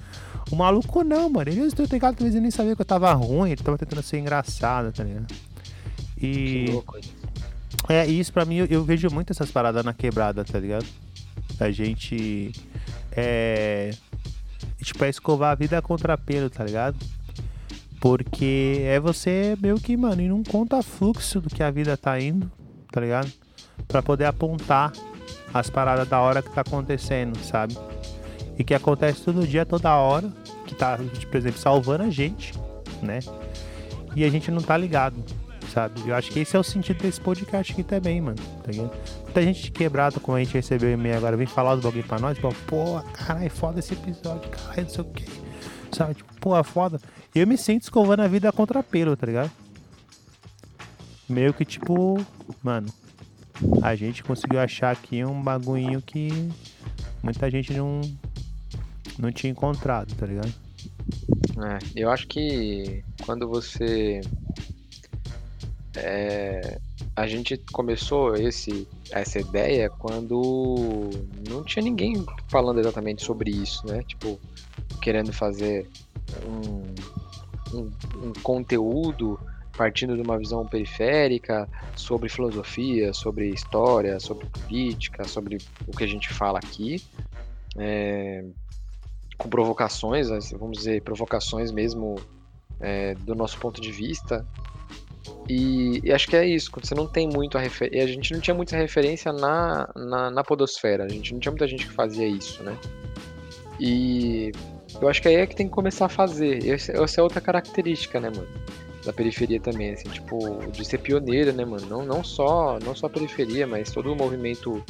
O maluco não, mano. Ele estou ligado, talvez ele nem sabia que eu tava ruim, ele tava tentando ser engraçado, tá ligado? E. Que louco. É, isso pra mim, eu, eu vejo muito essas paradas na quebrada, tá ligado? A gente. É. Tipo, é escovar a vida contra pelo, tá ligado? Porque é você meio que, mano, e não conta fluxo do que a vida tá indo, tá ligado? Pra poder apontar as paradas da hora que tá acontecendo, sabe? E que acontece todo dia, toda hora, que tá, por exemplo, salvando a gente, né? E a gente não tá ligado, sabe? Eu acho que esse é o sentido desse podcast aqui também, mano, tá ligado? Muita gente quebrada, como a gente recebeu e-mail agora, vem falar do bagulho pra nós, pô, pô, caralho, foda esse episódio, caralho, não sei o que, sabe? Tipo, pô, foda. Eu me sinto escovando a vida contra pelo, tá ligado? Meio que tipo, mano, a gente conseguiu achar aqui um bagulhinho que muita gente não, não tinha encontrado, tá ligado? É, eu acho que quando você. É, a gente começou esse, essa ideia quando não tinha ninguém falando exatamente sobre isso, né? Tipo, querendo fazer um, um, um conteúdo partindo de uma visão periférica sobre filosofia, sobre história, sobre política, sobre o que a gente fala aqui. É, com provocações, vamos dizer, provocações mesmo é, do nosso ponto de vista. E, e, acho que é isso, você não tem muito a referência. A gente não tinha muita referência na, na, na, Podosfera, a gente não tinha muita gente que fazia isso, né? E eu acho que aí é que tem que começar a fazer. Essa, é outra característica, né, mano? Da periferia também, assim, tipo, de ser pioneira, né, mano? Não, não, só, não só a periferia, mas todo o movimento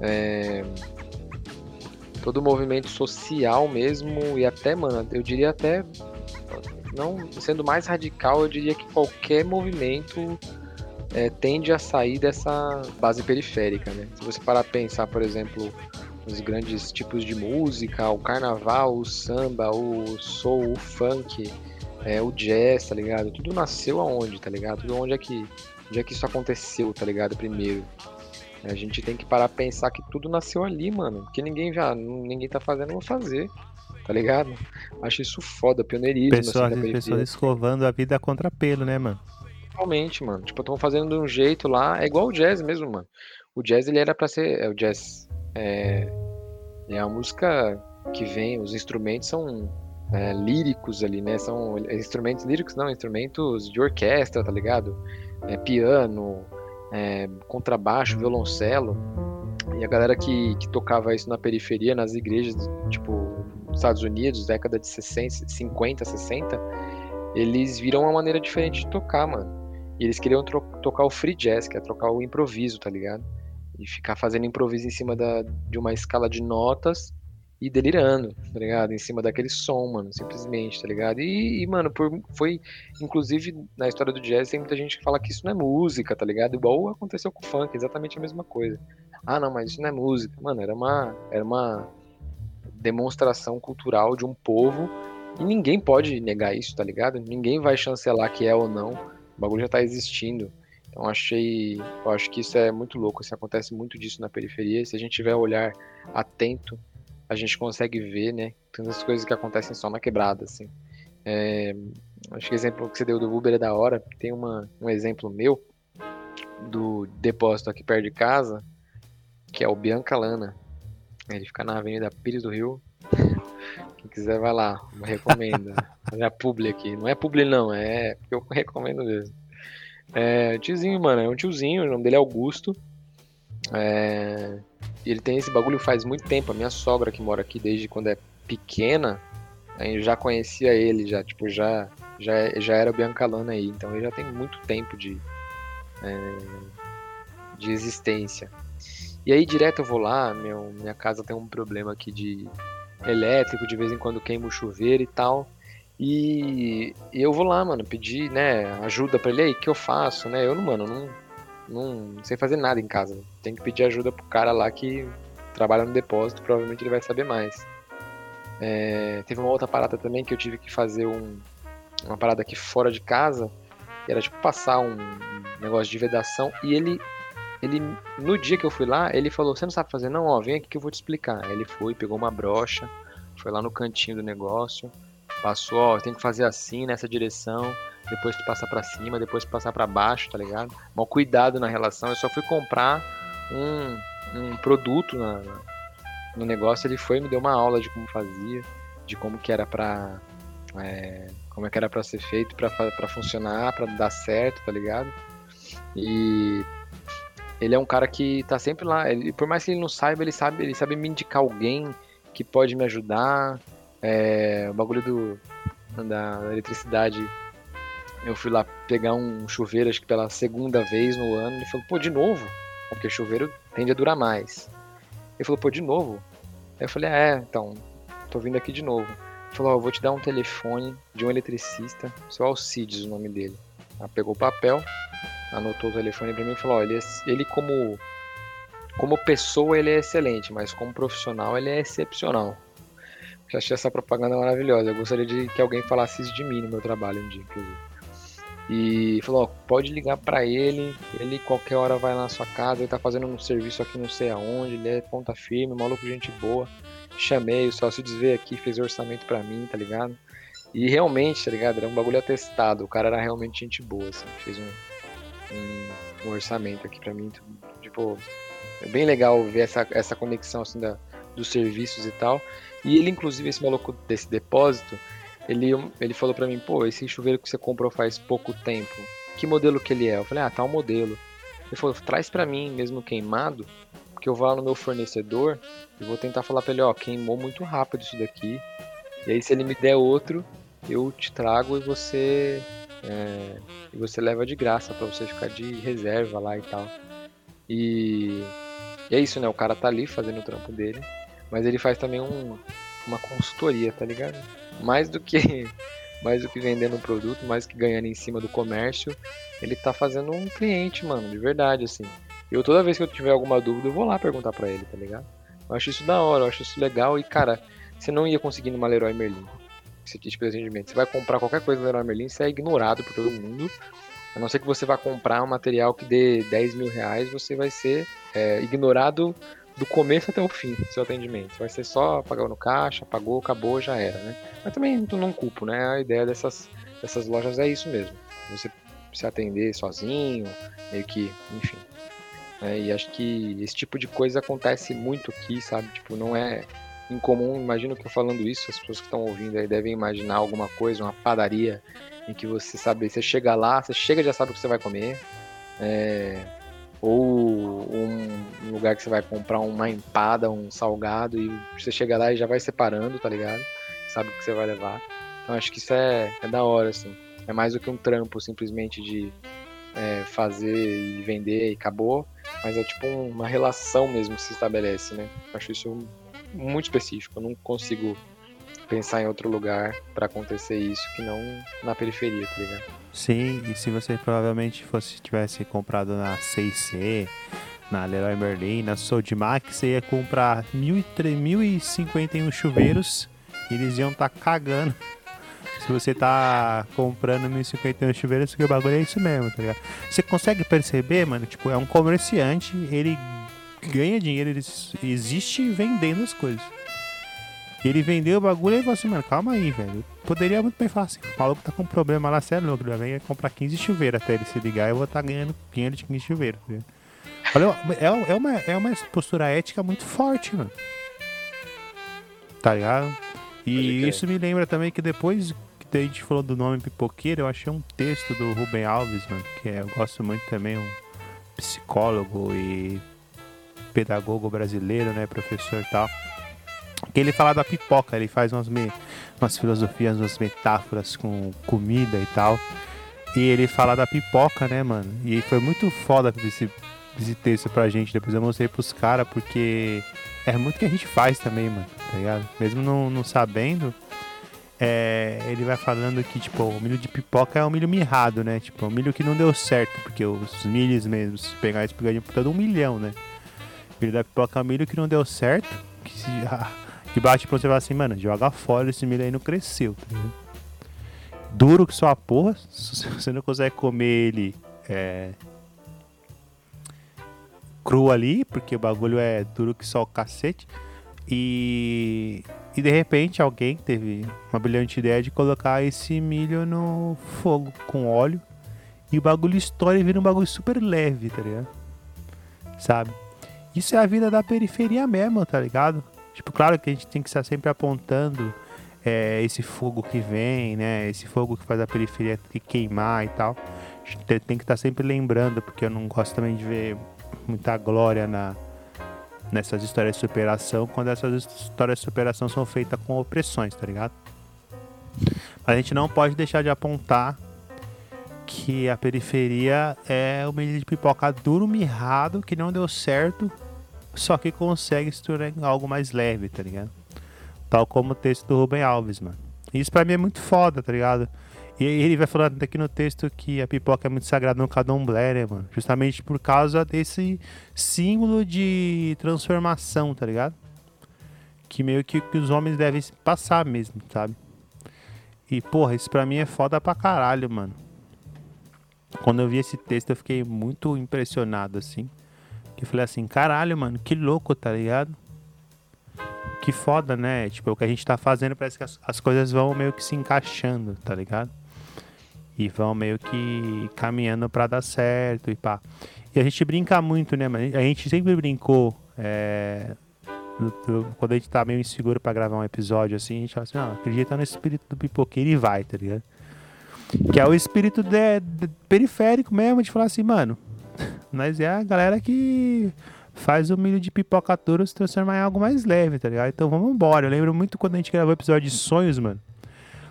é, todo o movimento social mesmo, e até, mano, eu diria até, não sendo mais radical, eu diria que qualquer movimento é, tende a sair dessa base periférica, né? Se você parar a pensar, por exemplo, os grandes tipos de música, o carnaval, o samba, o soul, o funk, é, o jazz, tá ligado? Tudo nasceu aonde, tá ligado? Tudo onde é que, onde é que isso aconteceu, tá ligado? Primeiro. A gente tem que parar a pensar que tudo nasceu ali, mano. Que ninguém já. Ninguém tá fazendo, vou fazer. Tá ligado? Acho isso foda, pioneirismo. Pessoas, assim, pessoas escovando a vida contra pelo, né, mano? Totalmente, mano. Tipo, estão fazendo de um jeito lá. É igual o jazz mesmo, mano. O jazz ele era pra ser. É, o jazz. É, é a música que vem, os instrumentos são é, líricos ali, né? São instrumentos líricos, não, instrumentos de orquestra, tá ligado? É, piano, é, contrabaixo, violoncelo. E a galera que, que tocava isso na periferia, nas igrejas, tipo, Estados Unidos, década de 60, 50, 60, eles viram uma maneira diferente de tocar, mano. E eles queriam tocar o free jazz, que é trocar o improviso, tá ligado? E ficar fazendo improviso em cima da, de uma escala de notas e delirando, tá ligado? Em cima daquele som, mano, simplesmente, tá ligado? E, e, mano, por, foi, inclusive, na história do jazz, tem muita gente que fala que isso não é música, tá ligado? Igual aconteceu com o funk, exatamente a mesma coisa. Ah, não, mas isso não é música. Mano, era uma, era uma demonstração cultural de um povo e ninguém pode negar isso, tá ligado? Ninguém vai chancelar que é ou não. O bagulho já tá existindo. Então achei, eu acho que isso é muito louco, assim, acontece muito disso na periferia. Se a gente tiver olhar atento a gente consegue ver, né? Tantas coisas que acontecem só na quebrada, assim. É, acho que o exemplo que você deu do Uber é da hora. Tem uma, um exemplo meu. do depósito aqui perto de casa, que é o Bianca Lana. Ele fica na Avenida Pires do Rio. Quem quiser vai lá, recomendo. É a publi aqui. Não é publi não, é porque eu recomendo mesmo. É, tiozinho, mano, é um tiozinho, o nome dele é Augusto. É, ele tem esse bagulho faz muito tempo. A minha sogra que mora aqui desde quando é pequena, eu já conhecia ele, já, tipo, já, já, já era Biancalana aí. Então ele já tem muito tempo de, é, de existência. E aí direto eu vou lá, meu, minha casa tem um problema aqui de elétrico, de vez em quando queima o chuveiro e tal. E, eu vou lá, mano, pedir, né, ajuda pra ele aí, que eu faço, né? Eu, mano, não, não sei fazer nada em casa. Tem que pedir ajuda pro cara lá que trabalha no depósito, provavelmente ele vai saber mais. É, teve uma outra parada também que eu tive que fazer um, uma parada aqui fora de casa, era tipo passar um negócio de vedação, e ele, ele, no dia que eu fui lá, ele falou, você não sabe fazer não? Ó, vem aqui que eu vou te explicar. Aí ele foi, pegou uma brocha, foi lá no cantinho do negócio, Passou, ó, tem que fazer assim, nessa direção, depois tu passar para cima, depois tu passar para baixo, tá ligado? Mal cuidado na relação. Eu só fui comprar um, um produto na, no negócio, ele foi e me deu uma aula de como fazia, de como que era pra. É, como é que era pra ser feito, pra funcionar, pra dar certo, tá ligado? E ele é um cara que tá sempre lá. Ele, por mais que ele não saiba, ele sabe, ele sabe me indicar alguém que pode me ajudar, é, o bagulho do, da eletricidade. Eu fui lá pegar um chuveiro, acho que pela segunda vez no ano. Ele falou, pô, de novo? Porque chuveiro tende a durar mais. Ele falou, pô, de novo? Aí eu falei, é, então, tô vindo aqui de novo. Ele falou, ó, eu vou te dar um telefone de um eletricista, seu Alcides, o nome dele. Ela pegou o papel, anotou o telefone pra mim e falou, ó, ele, é, ele como, como pessoa ele é excelente, mas como profissional ele é excepcional. Já achei essa propaganda maravilhosa. Eu gostaria de que alguém falasse isso de mim no meu trabalho um dia, inclusive. E falou, pode ligar para ele, ele qualquer hora vai na sua casa, ele tá fazendo um serviço aqui não sei aonde, ele é ponta firme, maluco, gente boa. Chamei, o sócio desveio aqui, fez orçamento para mim, tá ligado? E realmente, tá ligado? Era um bagulho atestado, o cara era realmente gente boa, assim, fez um, um, um orçamento aqui para mim, tipo, é bem legal ver essa, essa conexão, assim, da, dos serviços e tal. E ele, inclusive, esse maluco desse depósito, ele, ele falou para mim, pô, esse chuveiro que você comprou faz pouco tempo, que modelo que ele é? Eu falei, ah, tal modelo. Ele falou, traz para mim mesmo queimado, porque eu lá no meu fornecedor e vou tentar falar pra ele, ó, queimou muito rápido isso daqui. E aí se ele me der outro, eu te trago e você é, e você leva de graça para você ficar de reserva lá e tal. E, e é isso, né? O cara tá ali fazendo o trampo dele. Mas ele faz também um, uma consultoria, tá ligado? Mais do que mais do que vendendo um produto, mais que ganhando em cima do comércio, ele tá fazendo um cliente, mano, de verdade, assim. Eu toda vez que eu tiver alguma dúvida, eu vou lá perguntar para ele, tá ligado? Eu acho isso da hora, eu acho isso legal e, cara, você não ia conseguir numa Leroy Merlin esse tipo de atendimento. Você vai comprar qualquer coisa no Leroy Merlin, você é ignorado por todo mundo. A não ser que você vá comprar um material que dê 10 mil reais, você vai ser é, ignorado do começo até o fim do seu atendimento. Vai ser só pagar no caixa, pagou, acabou, já era, né? Mas também não culpo, né? A ideia dessas, dessas lojas é isso mesmo. Você se atender sozinho, meio que, enfim. É, e acho que esse tipo de coisa acontece muito aqui, sabe? Tipo, não é incomum. Imagino que eu falando isso, as pessoas que estão ouvindo aí devem imaginar alguma coisa, uma padaria em que você sabe, você chega lá, você chega já sabe o que você vai comer. É, ou um lugar que você vai comprar uma empada, um salgado e você chega lá e já vai separando, tá ligado? Sabe o que você vai levar. Então acho que isso é, é da hora, assim. É mais do que um trampo simplesmente de é, fazer e vender e acabou, mas é tipo uma relação mesmo que se estabelece, né? Acho isso muito específico. Eu não consigo pensar em outro lugar para acontecer isso que não na periferia, tá ligado? Sim, e se você provavelmente fosse tivesse comprado na 6C, na Leroy Merlin, na Max, você ia comprar 1.051 chuveiros e eles iam estar tá cagando. Se você tá comprando 1.051 chuveiros, que o bagulho é isso mesmo, tá ligado? Você consegue perceber, mano, tipo, é um comerciante, ele ganha dinheiro, ele existe vendendo as coisas. Ele vendeu o bagulho e falou assim, mano, calma aí, velho. Poderia muito bem falar assim, o maluco tá com um problema lá, sério, louco, ele vai comprar 15 chuveiros até ele se ligar eu vou estar tá ganhando dinheiro de 15 chuveiros. Olha, é, é, uma, é uma postura ética muito forte, mano. Tá ligado? E isso me lembra também que depois que a gente falou do nome pipoqueiro, eu achei um texto do Rubem Alves, mano, que é, eu gosto muito também, um psicólogo e pedagogo brasileiro, né, professor e tal. Que ele fala da pipoca, ele faz umas, me, umas filosofias, umas metáforas com comida e tal. E ele fala da pipoca, né, mano? E foi muito foda esse, esse texto pra gente. Depois eu mostrei pros caras, porque é muito que a gente faz também, mano, tá ligado? Mesmo não, não sabendo, é, ele vai falando que, tipo, o milho de pipoca é um milho mirrado, né? Tipo, um milho que não deu certo, porque os milhos mesmo, se pegar esse pegadinho por todo um milhão, né? O milho da pipoca é um milho que não deu certo, que, se, ah, que bate pra você e assim, mano, joga fora, esse milho aí não cresceu, tá? Duro que só a porra, se você não consegue comer ele é, cru ali, porque o bagulho é duro que só o cacete. E, e de repente alguém teve uma brilhante ideia de colocar esse milho no fogo com óleo. E o bagulho estoura e vira um bagulho super leve, tá ligado? Sabe? Isso é a vida da periferia mesmo, tá ligado? Tipo, claro que a gente tem que estar sempre apontando é, esse fogo que vem, né? Esse fogo que faz a periferia queimar e tal. A gente tem que estar sempre lembrando, porque eu não gosto também de ver muita glória na, nessas histórias de superação quando essas histórias de superação são feitas com opressões, tá ligado? A gente não pode deixar de apontar que a periferia é o meio de pipoca duro, mirrado, que não deu certo, só que consegue se tornar algo mais leve, tá ligado? Tal como o texto do Ruben Alves, mano. Isso pra mim é muito foda, tá ligado? E ele vai falando aqui no texto que a pipoca é muito sagrada no candomblé, né, mano? Justamente por causa desse símbolo de transformação, tá ligado? Que meio que, que os homens devem passar mesmo, sabe? E, porra, isso pra mim é foda pra caralho, mano. Quando eu vi esse texto, eu fiquei muito impressionado, assim. Que eu falei assim, caralho, mano, que louco, tá ligado? Que foda, né? Tipo, o que a gente tá fazendo parece que as, as coisas vão meio que se encaixando, tá ligado? e vão meio que caminhando para dar certo e pá. E a gente brinca muito, né, mano? A gente sempre brincou. É, quando a gente tá meio inseguro para gravar um episódio assim, a gente fala assim: não, acredita no espírito do pipoqueiro e vai, tá ligado? Que é o espírito de, de, periférico mesmo, de falar assim, mano, nós é a galera que faz o milho de pipoca touro se transformar em algo mais leve, tá ligado? Então vamos embora. Eu lembro muito quando a gente gravou o episódio de sonhos, mano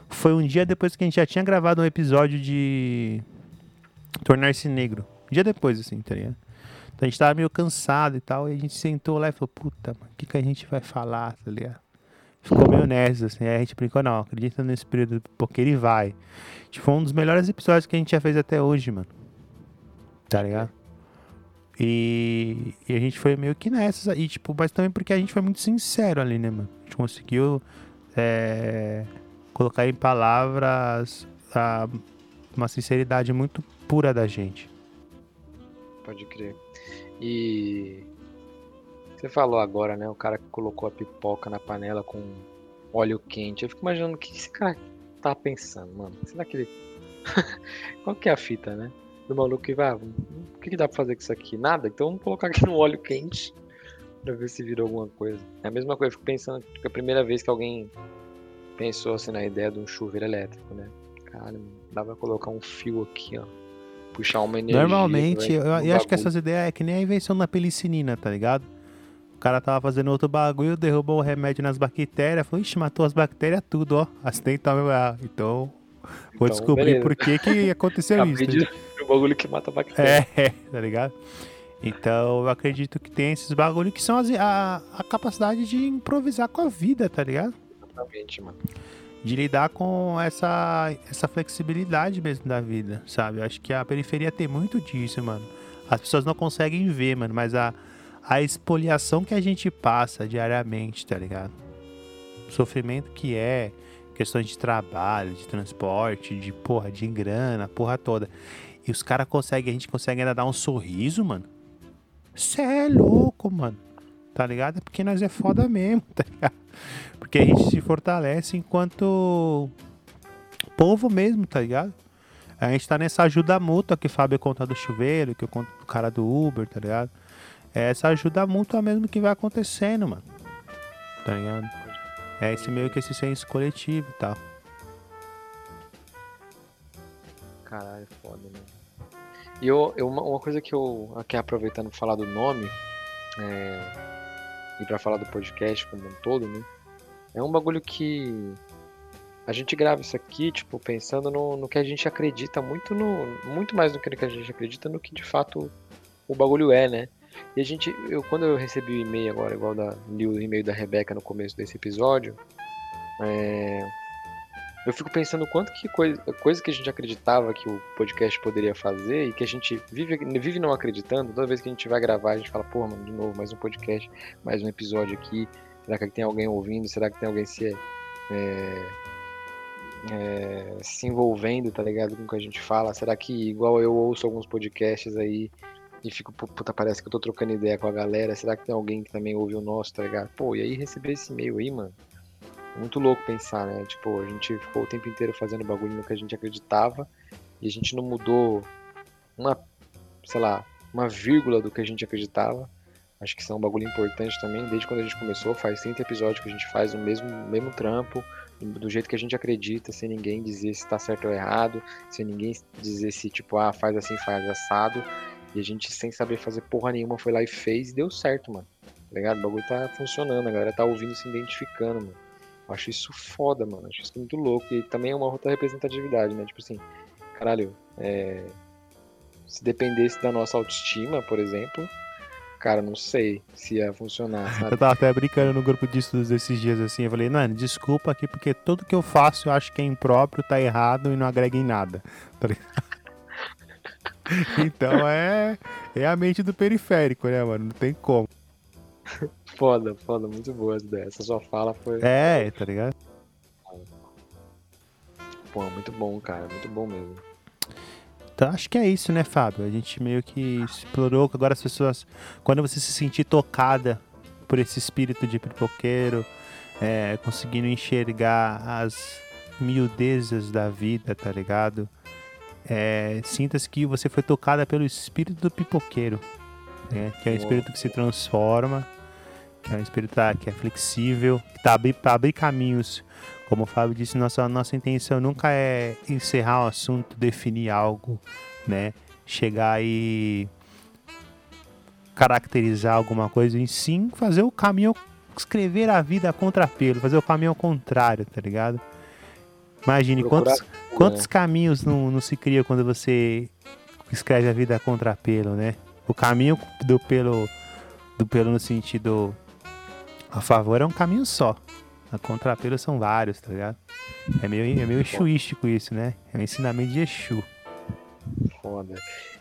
foi um dia depois que a gente já tinha gravado um episódio de Tornar-se Negro. Um dia depois, assim, tá ligado? Então a gente tava meio cansado e tal, e a gente sentou lá e falou, puta, o que, que a gente vai falar, tá ligado? Ficou meio nessa, assim, aí a gente brincou, não, acredita nesse período, porque ele vai. Tipo, foi um dos melhores episódios que a gente já fez até hoje, mano. Tá ligado? E, e a gente foi meio que nessa, e tipo, mas também porque a gente foi muito sincero ali, né, mano? A gente conseguiu é, colocar em palavras a, uma sinceridade muito pura da gente. Pode crer. E você falou agora, né? O cara que colocou a pipoca na panela com óleo quente. Eu fico imaginando o que esse cara tá pensando, mano. Será que ele. Qual que é a fita, né? Do maluco que vai. Ah, o que, que dá pra fazer com isso aqui? Nada? Então vamos colocar aqui no óleo quente pra ver se vira alguma coisa. É a mesma coisa, eu fico pensando que é a primeira vez que alguém pensou assim na ideia de um chuveiro elétrico, né? Cara, dá pra colocar um fio aqui, ó. Puxar uma energia. Normalmente, eu, eu acho que essas ideias é que nem a invenção da pelicinina, tá ligado? O cara tava fazendo outro bagulho, derrubou o remédio nas bactérias, falou, ixi, matou as bactérias tudo, ó. Acidental, ah, então. Vou então, descobrir beleza. por que que aconteceu isso. Né? Bagulho que mata bactéria. É, tá ligado? Então eu acredito que tem esses bagulhos que são as, a, a capacidade de improvisar com a vida, tá ligado? Exatamente, mano. De lidar com essa, essa flexibilidade mesmo da vida, sabe? Eu acho que a periferia tem muito disso, mano. As pessoas não conseguem ver, mano, mas a, a expoliação que a gente passa diariamente, tá ligado? O sofrimento que é, questões de trabalho, de transporte, de porra, de grana, porra toda. E os caras conseguem, a gente consegue ainda dar um sorriso, mano. Cê é louco, mano. Tá ligado? É porque nós é foda mesmo, tá ligado? Porque a gente se fortalece enquanto povo mesmo, tá ligado? A gente tá nessa ajuda mútua que o Fábio conta do chuveiro, que eu conto do cara do Uber, tá ligado? É essa ajuda mútua mesmo que vai acontecendo, mano. Tá ligado? É esse meio que esse senso coletivo e tal. Caralho, foda, mano. E eu, eu, uma, coisa que eu, aqui aproveitando falar do nome, é, e para falar do podcast como um todo, né? É um bagulho que a gente grava isso aqui, tipo, pensando no, no que a gente acredita, muito no muito mais do que a gente acredita, no que de fato o bagulho é, né? E a gente, eu quando eu recebi o e-mail agora, igual da, li o e-mail da Rebeca no começo desse episódio, é, eu fico pensando quanto que coisa, coisa que a gente acreditava que o podcast poderia fazer e que a gente vive, vive não acreditando, toda vez que a gente vai gravar, a gente fala, pô, mano, de novo, mais um podcast, mais um episódio aqui. Será que tem alguém ouvindo? Será que tem alguém se, é, é, se envolvendo, tá ligado? Com o que a gente fala? Será que, igual eu ouço alguns podcasts aí e fico, puta, parece que eu tô trocando ideia com a galera, será que tem alguém que também ouve o nosso, tá ligado? Pô, e aí receber esse e-mail aí, mano muito louco pensar, né? Tipo, a gente ficou o tempo inteiro fazendo bagulho no que a gente acreditava e a gente não mudou uma, sei lá, uma vírgula do que a gente acreditava. Acho que isso é um bagulho importante também, desde quando a gente começou, faz 30 episódios que a gente faz o mesmo, mesmo trampo, do jeito que a gente acredita, sem ninguém dizer se tá certo ou errado, sem ninguém dizer se, tipo, ah, faz assim, faz assado. E a gente, sem saber fazer porra nenhuma, foi lá e fez e deu certo, mano. Tá ligado? O bagulho tá funcionando, a galera tá ouvindo se identificando, mano. Eu acho isso foda, mano. Acho isso muito louco. E também é uma outra representatividade, né? Tipo assim, caralho, é... se dependesse da nossa autoestima, por exemplo, cara, não sei se ia funcionar, sabe? Eu tava até brincando no grupo de estudos esses dias assim. Eu falei, mano, desculpa aqui, porque tudo que eu faço eu acho que é impróprio, tá errado e não agrega em nada. Tá então é, é a mente do periférico, né, mano? Não tem como. Foda, foda, muito boa essa ideia. Essa sua fala foi. É, tá ligado? Pô, muito bom, cara, muito bom mesmo. Então acho que é isso, né, Fábio? A gente meio que explorou que agora as pessoas. Quando você se sentir tocada por esse espírito de pipoqueiro, é, conseguindo enxergar as miudezas da vida, tá ligado? É, Sinta-se que você foi tocada pelo espírito do pipoqueiro, né? que é o espírito que se transforma que é um espírito que é flexível, que está para abrir caminhos. Como o Fábio disse, nossa, nossa intenção nunca é encerrar o assunto, definir algo, né? Chegar e caracterizar alguma coisa, e sim fazer o caminho, escrever a vida a contrapelo, fazer o caminho ao contrário, tá ligado? Imagine quantos, quantos né? caminhos não, não se cria quando você escreve a vida a contrapelo, né? O caminho do pelo, do pelo no sentido a favor é um caminho só. A contrapelo são vários, tá ligado? É meio, é meio exuístico isso, né? É um ensinamento de Exu. Foda.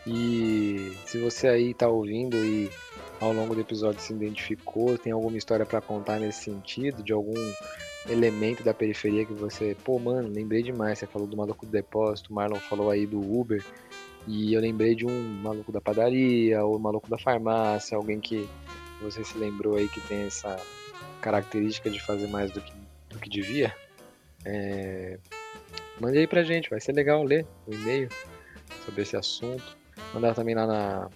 E se você aí tá ouvindo e ao longo do episódio se identificou, tem alguma história para contar nesse sentido, de algum elemento da periferia que você, pô, mano, lembrei demais. Você falou do maluco do depósito, o Marlon falou aí do Uber, e eu lembrei de um maluco da padaria, ou maluco da farmácia, alguém que você se lembrou aí que tem essa característica de fazer mais do que, do que devia, é... mande aí pra gente, vai ser legal ler o e-mail sobre esse assunto. Mandar também lá na,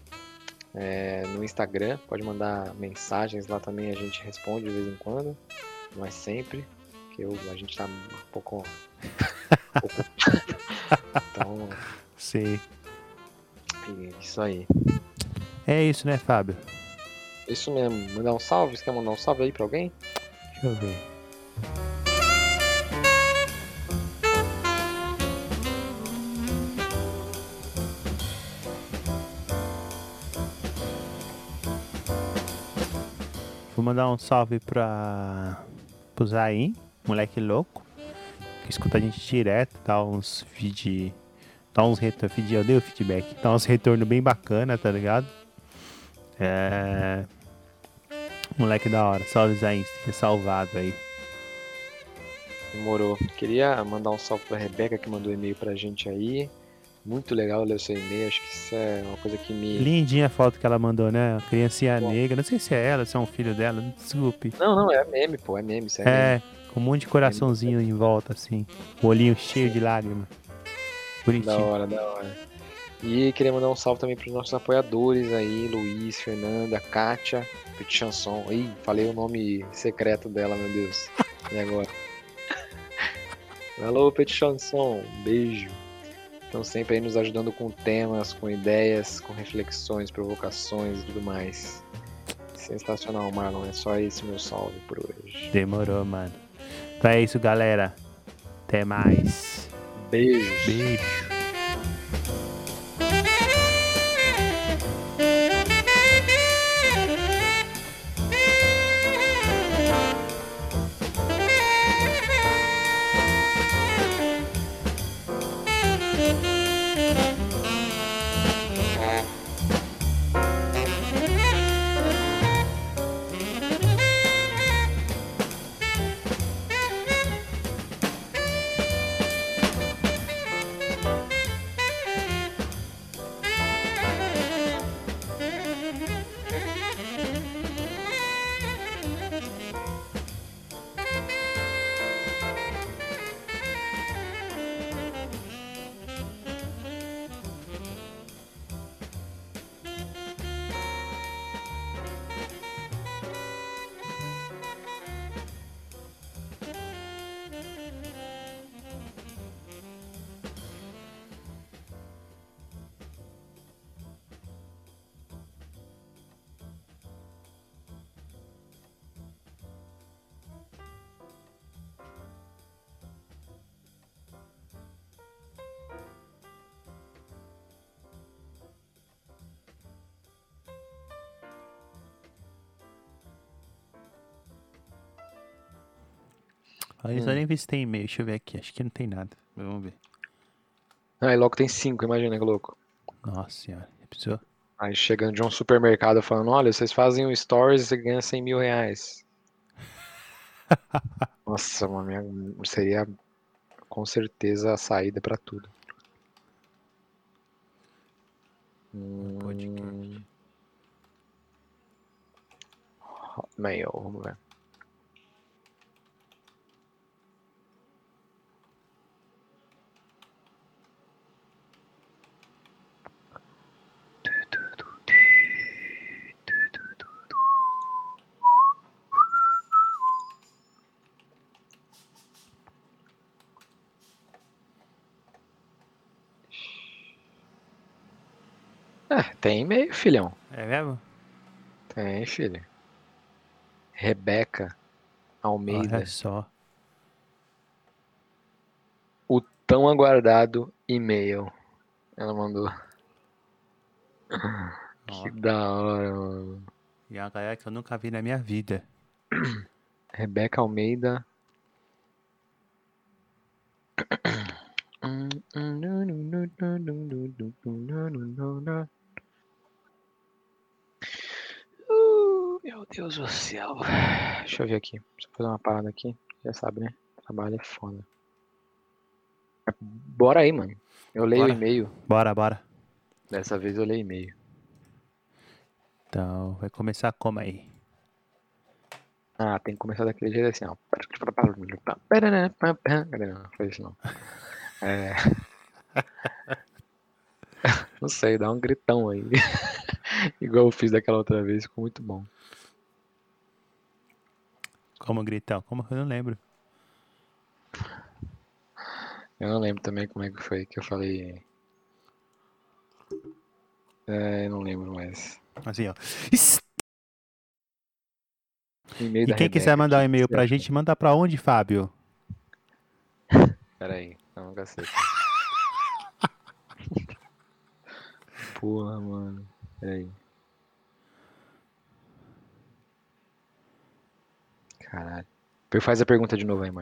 é, no Instagram, pode mandar mensagens lá também, a gente responde de vez em quando, não é sempre, que eu, a gente tá um pouco. um pouco... então. Sim. Isso aí. É isso, né, Fábio? Isso mesmo. Mandar um salve? Você quer mandar um salve aí pra alguém? Deixa eu ver. Vou mandar um salve pra pro Zain, moleque louco, que escuta a gente direto, dá uns vídeos. Dá uns retornos, eu dei o feedback, dá uns retornos bem bacana, tá ligado? É. Moleque da hora. Salve Zain, seja salvado aí. Demorou. Queria mandar um salve pra Rebeca que mandou e-mail pra gente aí. Muito legal ler o seu e-mail. Acho que isso é uma coisa que me. Lindinha a foto que ela mandou, né? A criancinha negra. Não sei se é ela, se é um filho dela. Desculpe. Não, não, é meme, pô. É meme. Isso é, meme. É, com um monte de coraçãozinho em volta, assim. O olhinho cheio de lágrimas. Da Bonitinho. hora, da hora. E queria mandar um salve também pros nossos apoiadores aí, Luiz, Fernanda, Kátia, Petit Chanson. Ih, falei o nome secreto dela, meu Deus. E agora? Alô, Petit Chanson, beijo. Estão sempre aí nos ajudando com temas, com ideias, com reflexões, provocações e tudo mais. Sensacional, Marlon. É só esse meu salve por hoje. Demorou, mano. Então é isso, galera. Até mais. Beijos. Beijo. Olha, eu só Hum. nem vi se tem e-mail. Deixa eu ver aqui. Acho que não tem nada. Vamos ver. Aí logo tem cinco, imagina que louco. Nossa senhora. Precisou. Aí chegando de um supermercado falando, olha, vocês fazem um stories e você ganha 100 mil reais. Nossa, mano, minha- seria com certeza a saída pra tudo. podcast. Hum... Hotmail, vamos ver. É, tem e-mail, filhão. É mesmo? Tem, filho. Rebeca Almeida. Olha só. O tão aguardado e-mail. Ela mandou. Ó, Que da hora, mano. e é uma galera que eu nunca vi na minha vida. Rebeca Almeida. Meu Deus do céu. Deixa eu ver aqui. Deixa eu fazer uma parada aqui. Já sabe, né? Trabalho é foda. Bora aí, mano. Eu leio o Bora. e-mail. Bora, bora. Dessa vez eu leio e-mail. Então, vai começar como aí? Ah, tem que começar daquele jeito assim, ó. Não, foi isso não. É... Não sei, dá um gritão aí. Igual eu fiz daquela outra vez, ficou muito bom. Como gritão? Como eu não lembro. Eu não lembro também como é que foi que eu falei. É, eu não lembro mais. Assim, ó. E da quem quiser Rebeca, mandar um e-mail pra gente, manda pra onde, Fábio? Pera aí, não, cacete. Porra, mano. Pera Caralho. Faz a pergunta de novo aí, mano.